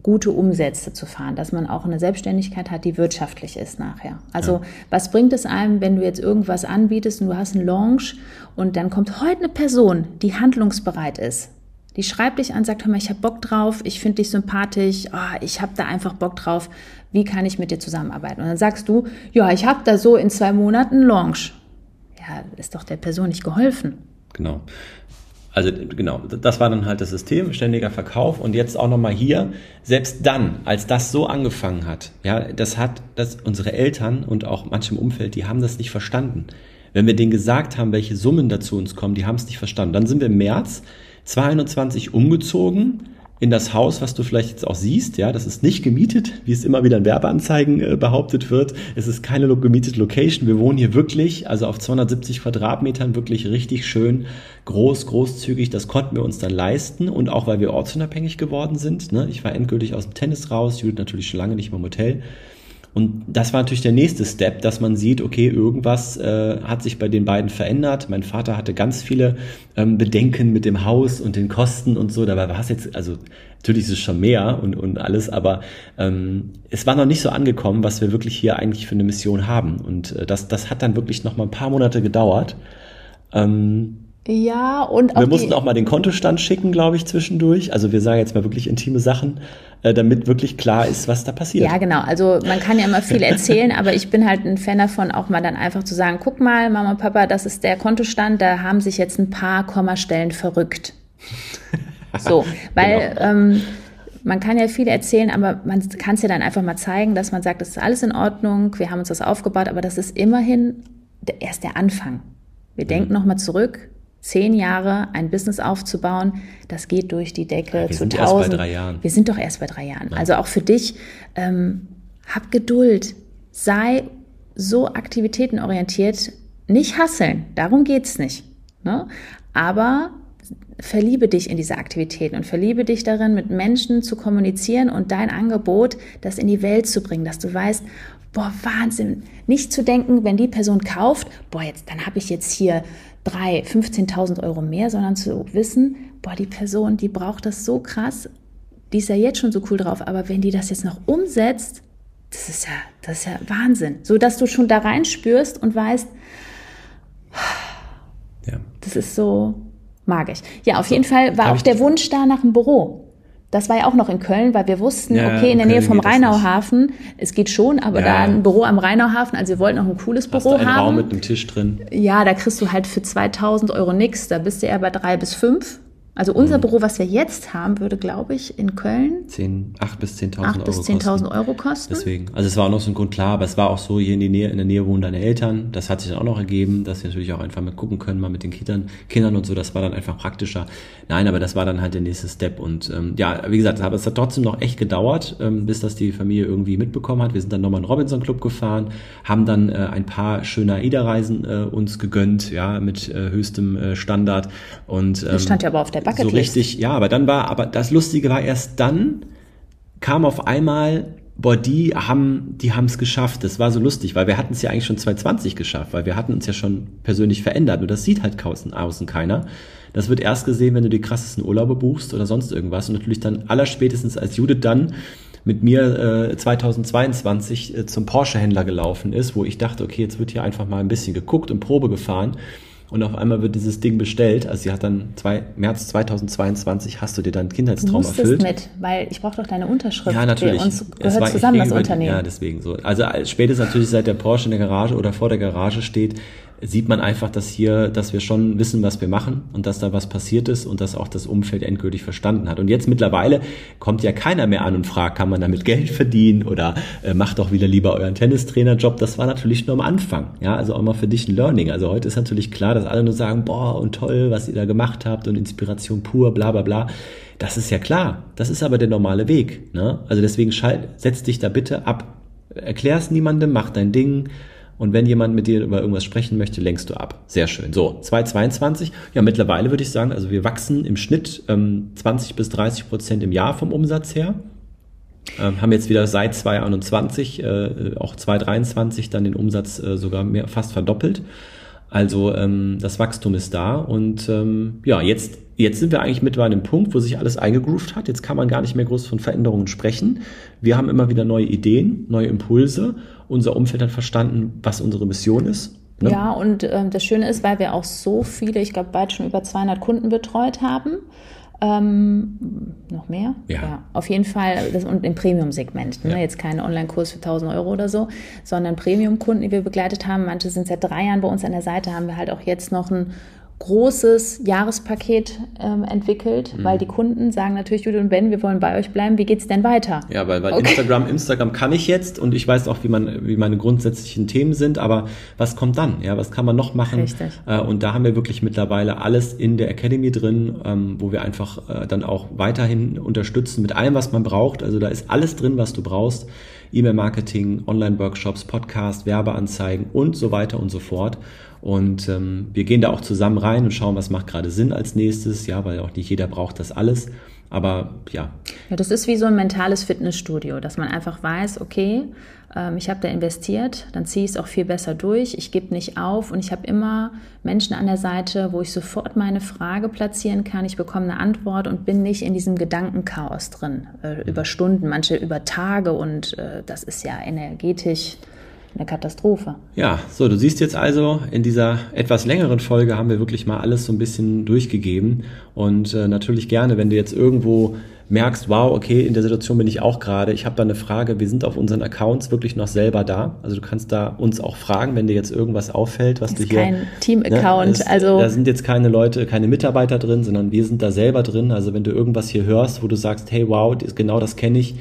Speaker 1: gute Umsätze zu fahren, dass man auch eine Selbstständigkeit hat, die wirtschaftlich ist nachher. Also ja. was bringt es einem, wenn du jetzt irgendwas anbietest und du hast einen Launch und dann kommt heute eine Person, die handlungsbereit ist, die schreibt dich an, sagt, hör mal, ich habe Bock drauf, ich finde dich sympathisch, oh, ich habe da einfach Bock drauf, wie kann ich mit dir zusammenarbeiten? Und dann sagst du, ja, ich habe da so in zwei Monaten Launch. Ja, ist doch der Person nicht geholfen.
Speaker 2: Genau. Also genau, das war dann halt das System, ständiger Verkauf und jetzt auch nochmal hier, selbst dann, als das so angefangen hat, ja, das hat, das unsere Eltern und auch manche im Umfeld, die haben das nicht verstanden. Wenn wir denen gesagt haben, welche Summen dazu uns kommen, die haben es nicht verstanden. Dann sind wir im März 221 umgezogen in das Haus, was du vielleicht jetzt auch siehst. Ja, das ist nicht gemietet, wie es immer wieder in Werbeanzeigen äh, behauptet wird. Es ist keine gemietete Location. Wir wohnen hier wirklich, also auf 270 Quadratmetern, wirklich richtig schön, groß, großzügig. Das konnten wir uns dann leisten und auch, weil wir ortsunabhängig geworden sind. Ne? Ich war endgültig aus dem Tennis raus, Judith natürlich schon lange nicht mehr im Hotel. Und das war natürlich der nächste Step, dass man sieht, okay, irgendwas äh, hat sich bei den beiden verändert. Mein Vater hatte ganz viele ähm, Bedenken mit dem Haus und den Kosten und so. Dabei war es jetzt, also natürlich ist es schon mehr und, und alles, aber ähm, es war noch nicht so angekommen, was wir wirklich hier eigentlich für eine Mission haben. Und äh, das, das hat dann wirklich noch mal ein paar Monate gedauert.
Speaker 1: Ähm, ja, und
Speaker 2: auch wir mussten auch mal den Kontostand schicken, glaube ich, zwischendurch. Also wir sagen jetzt mal wirklich intime Sachen, äh, damit wirklich klar ist, was da passiert.
Speaker 1: Ja, genau. Also man kann ja immer viel erzählen, aber ich bin halt ein Fan davon, auch mal dann einfach zu sagen, guck mal, Mama und Papa, das ist der Kontostand, da haben sich jetzt ein paar Kommastellen verrückt. So, weil genau. ähm, man kann ja viel erzählen, aber man kann es ja dann einfach mal zeigen, dass man sagt, das ist alles in Ordnung, wir haben uns das aufgebaut, aber das ist immerhin erst der Anfang. Wir mhm. denken nochmal zurück, zehn Jahre ein Business aufzubauen, das geht durch die Decke ja, wir zu sind tausend. Erst bei drei Jahren. Wir sind doch erst bei drei Jahren. Ja. Also auch für dich, ähm, hab Geduld, sei so aktivitätenorientiert, nicht hasseln, darum geht's nicht. Ne? Aber verliebe dich in diese Aktivitäten und verliebe dich darin, mit Menschen zu kommunizieren und dein Angebot, das in die Welt zu bringen, dass du weißt, boah, Wahnsinn, nicht zu denken, wenn die Person kauft, boah, jetzt, dann habe ich jetzt hier drei, 15.000 Euro mehr, sondern zu wissen, boah, die Person, die braucht das so krass, die ist ja jetzt schon so cool drauf, aber wenn die das jetzt noch umsetzt, das ist ja, das ist ja Wahnsinn. So dass du schon da reinspürst und weißt, ja. das ist so magisch. Ja, auf jeden Fall war auch der Wunsch da nach einem Büro. Das war ja auch noch in Köln, weil wir wussten, ja, okay, in der Nähe vom Rheinauhafen, es geht schon, aber ja. da ein Büro am Rheinauhafen, also wir wollten noch ein cooles Büro Hast du einen haben.
Speaker 2: Raum mit einem Tisch drin.
Speaker 1: Ja, da kriegst du halt für 2000 Euro nix, da bist du eher bei drei bis fünf. Also unser mhm. Büro, was wir jetzt haben, würde, glaube ich, in Köln
Speaker 2: 10, 8 bis 10.000 Euro,
Speaker 1: bis 10 Euro kosten.
Speaker 2: Deswegen. Also es war auch noch so ein Grund klar, aber es war auch so, hier in, die Nähe, in der Nähe wohnen deine Eltern. Das hat sich dann auch noch ergeben, dass wir natürlich auch einfach mal gucken können, mal mit den Kindern, Kindern und so. Das war dann einfach praktischer. Nein, aber das war dann halt der nächste Step. Und ähm, ja, wie gesagt, aber es hat trotzdem noch echt gedauert, ähm, bis das die Familie irgendwie mitbekommen hat. Wir sind dann nochmal in den Robinson Club gefahren, haben dann äh, ein paar schöne AIDA-Reisen äh, uns gegönnt, ja, mit äh, höchstem äh, Standard. Und, ähm,
Speaker 1: das stand ja aber auf der Bucketlist.
Speaker 2: So richtig, ja, aber dann war, aber das Lustige war erst dann kam auf einmal, boah, die haben, die haben es geschafft. Das war so lustig, weil wir hatten es ja eigentlich schon 2020 geschafft, weil wir hatten uns ja schon persönlich verändert. Nur das sieht halt außen, außen keiner. Das wird erst gesehen, wenn du die krassesten Urlaube buchst oder sonst irgendwas. Und natürlich dann allerspätestens als Judith dann mit mir äh, 2022 äh, zum Porsche-Händler gelaufen ist, wo ich dachte, okay, jetzt wird hier einfach mal ein bisschen geguckt und Probe gefahren. Und auf einmal wird dieses Ding bestellt. Also sie hat dann zwei, März 2022 hast du dir deinen Kindheitstraum du erfüllt.
Speaker 1: mit, weil ich brauche doch deine Unterschrift.
Speaker 2: Ja, natürlich.
Speaker 1: Wir uns gehört zusammen das Unternehmen.
Speaker 2: Ja, deswegen so. Also spätestens natürlich seit der Porsche in der Garage oder vor der Garage steht, sieht man einfach, dass hier, dass wir schon wissen, was wir machen und dass da was passiert ist und dass auch das Umfeld endgültig verstanden hat. Und jetzt mittlerweile kommt ja keiner mehr an und fragt, kann man damit Geld verdienen oder äh, macht doch wieder lieber euren Tennistrainerjob. Das war natürlich nur am Anfang. Ja, also auch mal für dich ein Learning. Also heute ist natürlich klar, dass alle nur sagen, boah, und toll, was ihr da gemacht habt und Inspiration pur, bla bla bla. Das ist ja klar. Das ist aber der normale Weg. Ne? Also deswegen schalt, setz dich da bitte ab. Erklär es niemandem, mach dein Ding und wenn jemand mit dir über irgendwas sprechen möchte, lenkst du ab. Sehr schön. So, 2022. Ja, mittlerweile würde ich sagen, also wir wachsen im Schnitt ähm, 20 bis 30 Prozent im Jahr vom Umsatz her. Ähm, haben jetzt wieder seit 2021, äh, auch 2023 dann den Umsatz äh, sogar mehr, fast verdoppelt. Also ähm, das Wachstum ist da und ähm, ja, jetzt, jetzt sind wir eigentlich mit bei einem Punkt, wo sich alles eingegroovt hat. Jetzt kann man gar nicht mehr groß von Veränderungen sprechen. Wir haben immer wieder neue Ideen, neue Impulse unser Umfeld hat verstanden, was unsere Mission ist.
Speaker 1: Ne? Ja, und äh, das Schöne ist, weil wir auch so viele, ich glaube, bald schon über 200 Kunden betreut haben. Ähm, noch mehr?
Speaker 2: Ja. ja.
Speaker 1: Auf jeden Fall, das und im Premium-Segment. Ne? Ja. Jetzt kein Online-Kurs für 1000 Euro oder so, sondern Premium-Kunden, die wir begleitet haben. Manche sind seit drei Jahren bei uns an der Seite, haben wir halt auch jetzt noch ein großes Jahrespaket ähm, entwickelt, mhm. weil die Kunden sagen natürlich, Jude und Ben, wir wollen bei euch bleiben. Wie geht's denn weiter?
Speaker 2: Ja, weil, weil okay. Instagram, Instagram kann ich jetzt und ich weiß auch, wie man, wie meine grundsätzlichen Themen sind, aber was kommt dann? Ja, was kann man noch machen?
Speaker 1: Richtig.
Speaker 2: Äh, und da haben wir wirklich mittlerweile alles in der Academy drin, ähm, wo wir einfach äh, dann auch weiterhin unterstützen mit allem, was man braucht. Also da ist alles drin, was du brauchst. E-Mail-Marketing, Online-Workshops, Podcast, Werbeanzeigen und so weiter und so fort. Und ähm, wir gehen da auch zusammen rein und schauen, was macht gerade Sinn als nächstes, ja, weil auch nicht jeder braucht das alles. Aber ja.
Speaker 1: Ja, das ist wie so ein mentales Fitnessstudio, dass man einfach weiß, okay, ähm, ich habe da investiert, dann ziehe ich es auch viel besser durch, ich gebe nicht auf und ich habe immer Menschen an der Seite, wo ich sofort meine Frage platzieren kann, ich bekomme eine Antwort und bin nicht in diesem Gedankenchaos drin, äh, über Stunden, manche über Tage und äh, das ist ja energetisch eine Katastrophe.
Speaker 2: Ja, so, du siehst jetzt also, in dieser etwas längeren Folge haben wir wirklich mal alles so ein bisschen durchgegeben. Und äh, natürlich gerne, wenn du jetzt irgendwo merkst, wow, okay, in der Situation bin ich auch gerade, ich habe da eine Frage, wir sind auf unseren Accounts wirklich noch selber da. Also du kannst da uns auch fragen, wenn dir jetzt irgendwas auffällt, was
Speaker 1: das
Speaker 2: du hier.
Speaker 1: Kein Team-Account,
Speaker 2: ne,
Speaker 1: also.
Speaker 2: Da sind jetzt keine Leute, keine Mitarbeiter drin, sondern wir sind da selber drin. Also wenn du irgendwas hier hörst, wo du sagst, hey, wow, genau das kenne ich,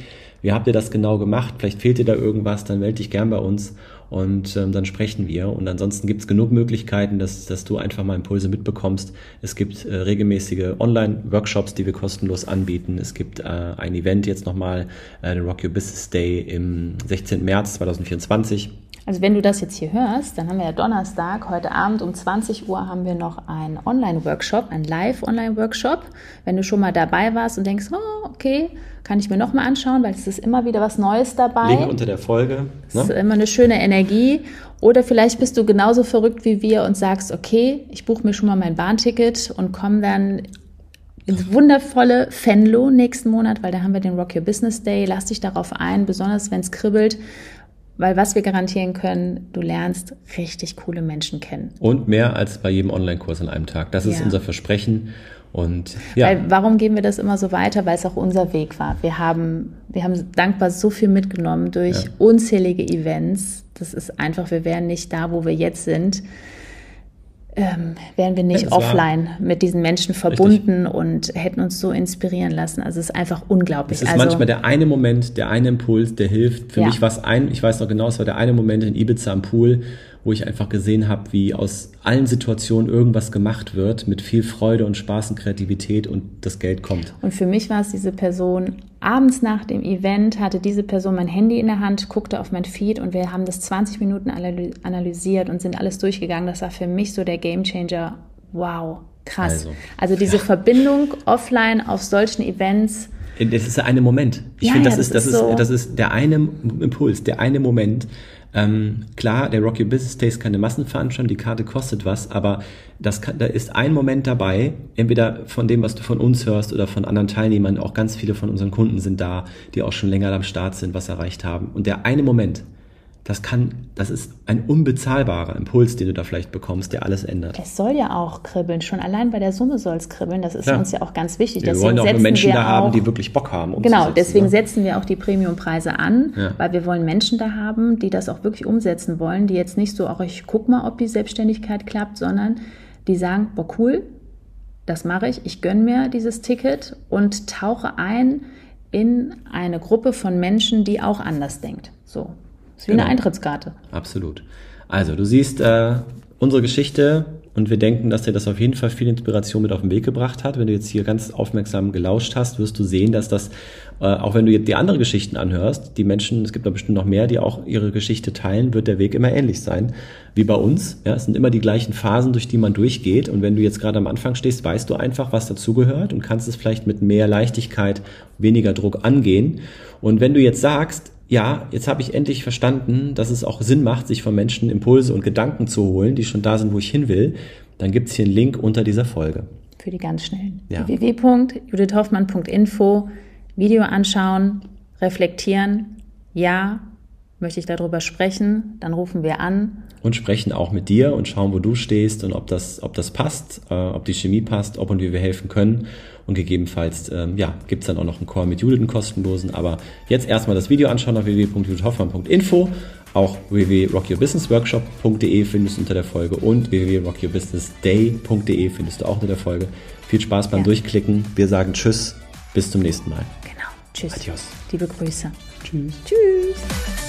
Speaker 2: wie habt ihr das genau gemacht? Vielleicht fehlt dir da irgendwas, dann melde dich gern bei uns und ähm, dann sprechen wir. Und ansonsten gibt es genug Möglichkeiten, dass, dass du einfach mal Impulse mitbekommst. Es gibt äh, regelmäßige Online-Workshops, die wir kostenlos anbieten. Es gibt äh, ein Event jetzt nochmal, äh, den Rock Your Business Day im 16. März 2024.
Speaker 1: Also wenn du das jetzt hier hörst, dann haben wir ja Donnerstag, heute Abend um 20 Uhr haben wir noch einen Online-Workshop, einen Live-Online-Workshop. Wenn du schon mal dabei warst und denkst, oh, okay, kann ich mir noch mal anschauen, weil es ist immer wieder was Neues dabei.
Speaker 2: Link unter der Folge.
Speaker 1: Ne? Es ist immer eine schöne Energie. Oder vielleicht bist du genauso verrückt wie wir und sagst, okay, ich buche mir schon mal mein Bahnticket und komme dann ins wundervolle Fenlo nächsten Monat, weil da haben wir den Rock Your Business Day. Lass dich darauf ein, besonders wenn es kribbelt. Weil was wir garantieren können, du lernst richtig coole Menschen kennen.
Speaker 2: Und mehr als bei jedem Online-Kurs an einem Tag. Das ist ja. unser Versprechen. Und
Speaker 1: ja. Weil, warum geben wir das immer so weiter? Weil es auch unser Weg war. Wir haben, wir haben dankbar so viel mitgenommen durch ja. unzählige Events. Das ist einfach, wir wären nicht da, wo wir jetzt sind, ähm, wären wir nicht offline mit diesen Menschen verbunden richtig. und hätten uns so inspirieren lassen. Also es ist einfach unglaublich.
Speaker 2: Es ist
Speaker 1: also,
Speaker 2: manchmal der eine Moment, der eine Impuls, der hilft. Für ja. mich war es ein, ich weiß noch genau, es war der eine Moment in Ibiza am Pool, wo ich einfach gesehen habe, wie aus allen Situationen irgendwas gemacht wird mit viel Freude und Spaß und Kreativität und das Geld kommt.
Speaker 1: Und für mich war es diese Person, abends nach dem Event hatte diese Person mein Handy in der Hand, guckte auf mein Feed und wir haben das 20 Minuten analysiert und sind alles durchgegangen. Das war für mich so der Gamechanger. Wow, krass. Also, also diese ja. Verbindung offline auf solchen Events.
Speaker 2: Das ist der eine Moment. Ich ja, finde, das, ja, ist, das, ist, so das ist der eine Impuls, der eine Moment, ähm, klar, der Rocky Business Day ist keine Massenveranstaltung, die Karte kostet was, aber das kann, da ist ein Moment dabei, entweder von dem, was du von uns hörst oder von anderen Teilnehmern, auch ganz viele von unseren Kunden sind da, die auch schon länger am Start sind, was erreicht haben. Und der eine Moment, das kann, das ist ein unbezahlbarer Impuls, den du da vielleicht bekommst, der alles ändert.
Speaker 1: Es soll ja auch kribbeln. Schon allein bei der Summe soll es kribbeln. Das ist ja. uns ja auch ganz wichtig.
Speaker 2: Ja, wir wollen auch Menschen da haben, die wirklich Bock haben.
Speaker 1: Genau, deswegen ne? setzen wir auch die Premiumpreise an, ja. weil wir wollen Menschen da haben, die das auch wirklich umsetzen wollen, die jetzt nicht so, auch ich guck mal, ob die Selbstständigkeit klappt, sondern die sagen, boah, cool, das mache ich, ich gönne mir dieses Ticket und tauche ein in eine Gruppe von Menschen, die auch anders denkt. So, ist wie genau. eine Eintrittskarte.
Speaker 2: Absolut. Also, du siehst äh, unsere Geschichte und wir denken, dass dir das auf jeden Fall viel Inspiration mit auf den Weg gebracht hat. Wenn du jetzt hier ganz aufmerksam gelauscht hast, wirst du sehen, dass das, äh, auch wenn du jetzt die anderen Geschichten anhörst, die Menschen, es gibt da bestimmt noch mehr, die auch ihre Geschichte teilen, wird der Weg immer ähnlich sein wie bei uns. Ja, es sind immer die gleichen Phasen, durch die man durchgeht. Und wenn du jetzt gerade am Anfang stehst, weißt du einfach, was dazugehört und kannst es vielleicht mit mehr Leichtigkeit, weniger Druck angehen. Und wenn du jetzt sagst, ja, jetzt habe ich endlich verstanden, dass es auch Sinn macht, sich von Menschen Impulse und Gedanken zu holen, die schon da sind, wo ich hin will, dann gibt es hier einen Link unter dieser Folge.
Speaker 1: Für die ganz schnellen. Ja. www.judithhoffmann.info Video anschauen, reflektieren. Ja, möchte ich darüber sprechen, dann rufen wir an.
Speaker 2: Und sprechen auch mit dir und schauen, wo du stehst und ob das, ob das passt, äh, ob die Chemie passt, ob und wie wir helfen können. Und gegebenenfalls, ähm, ja, gibt's dann auch noch einen Call mit Judith, einen kostenlosen. Aber jetzt erstmal das Video anschauen auf www.judithhoffmann.info. Auch www.rockyourbusinessworkshop.de findest du unter der Folge und www.rockyourbusinessday.de findest du auch unter der Folge. Viel Spaß beim ja. Durchklicken. Wir sagen Tschüss, bis zum nächsten Mal.
Speaker 1: Genau. Tschüss. Adios. Liebe Grüße.
Speaker 2: Tschüss.
Speaker 1: Tschüss.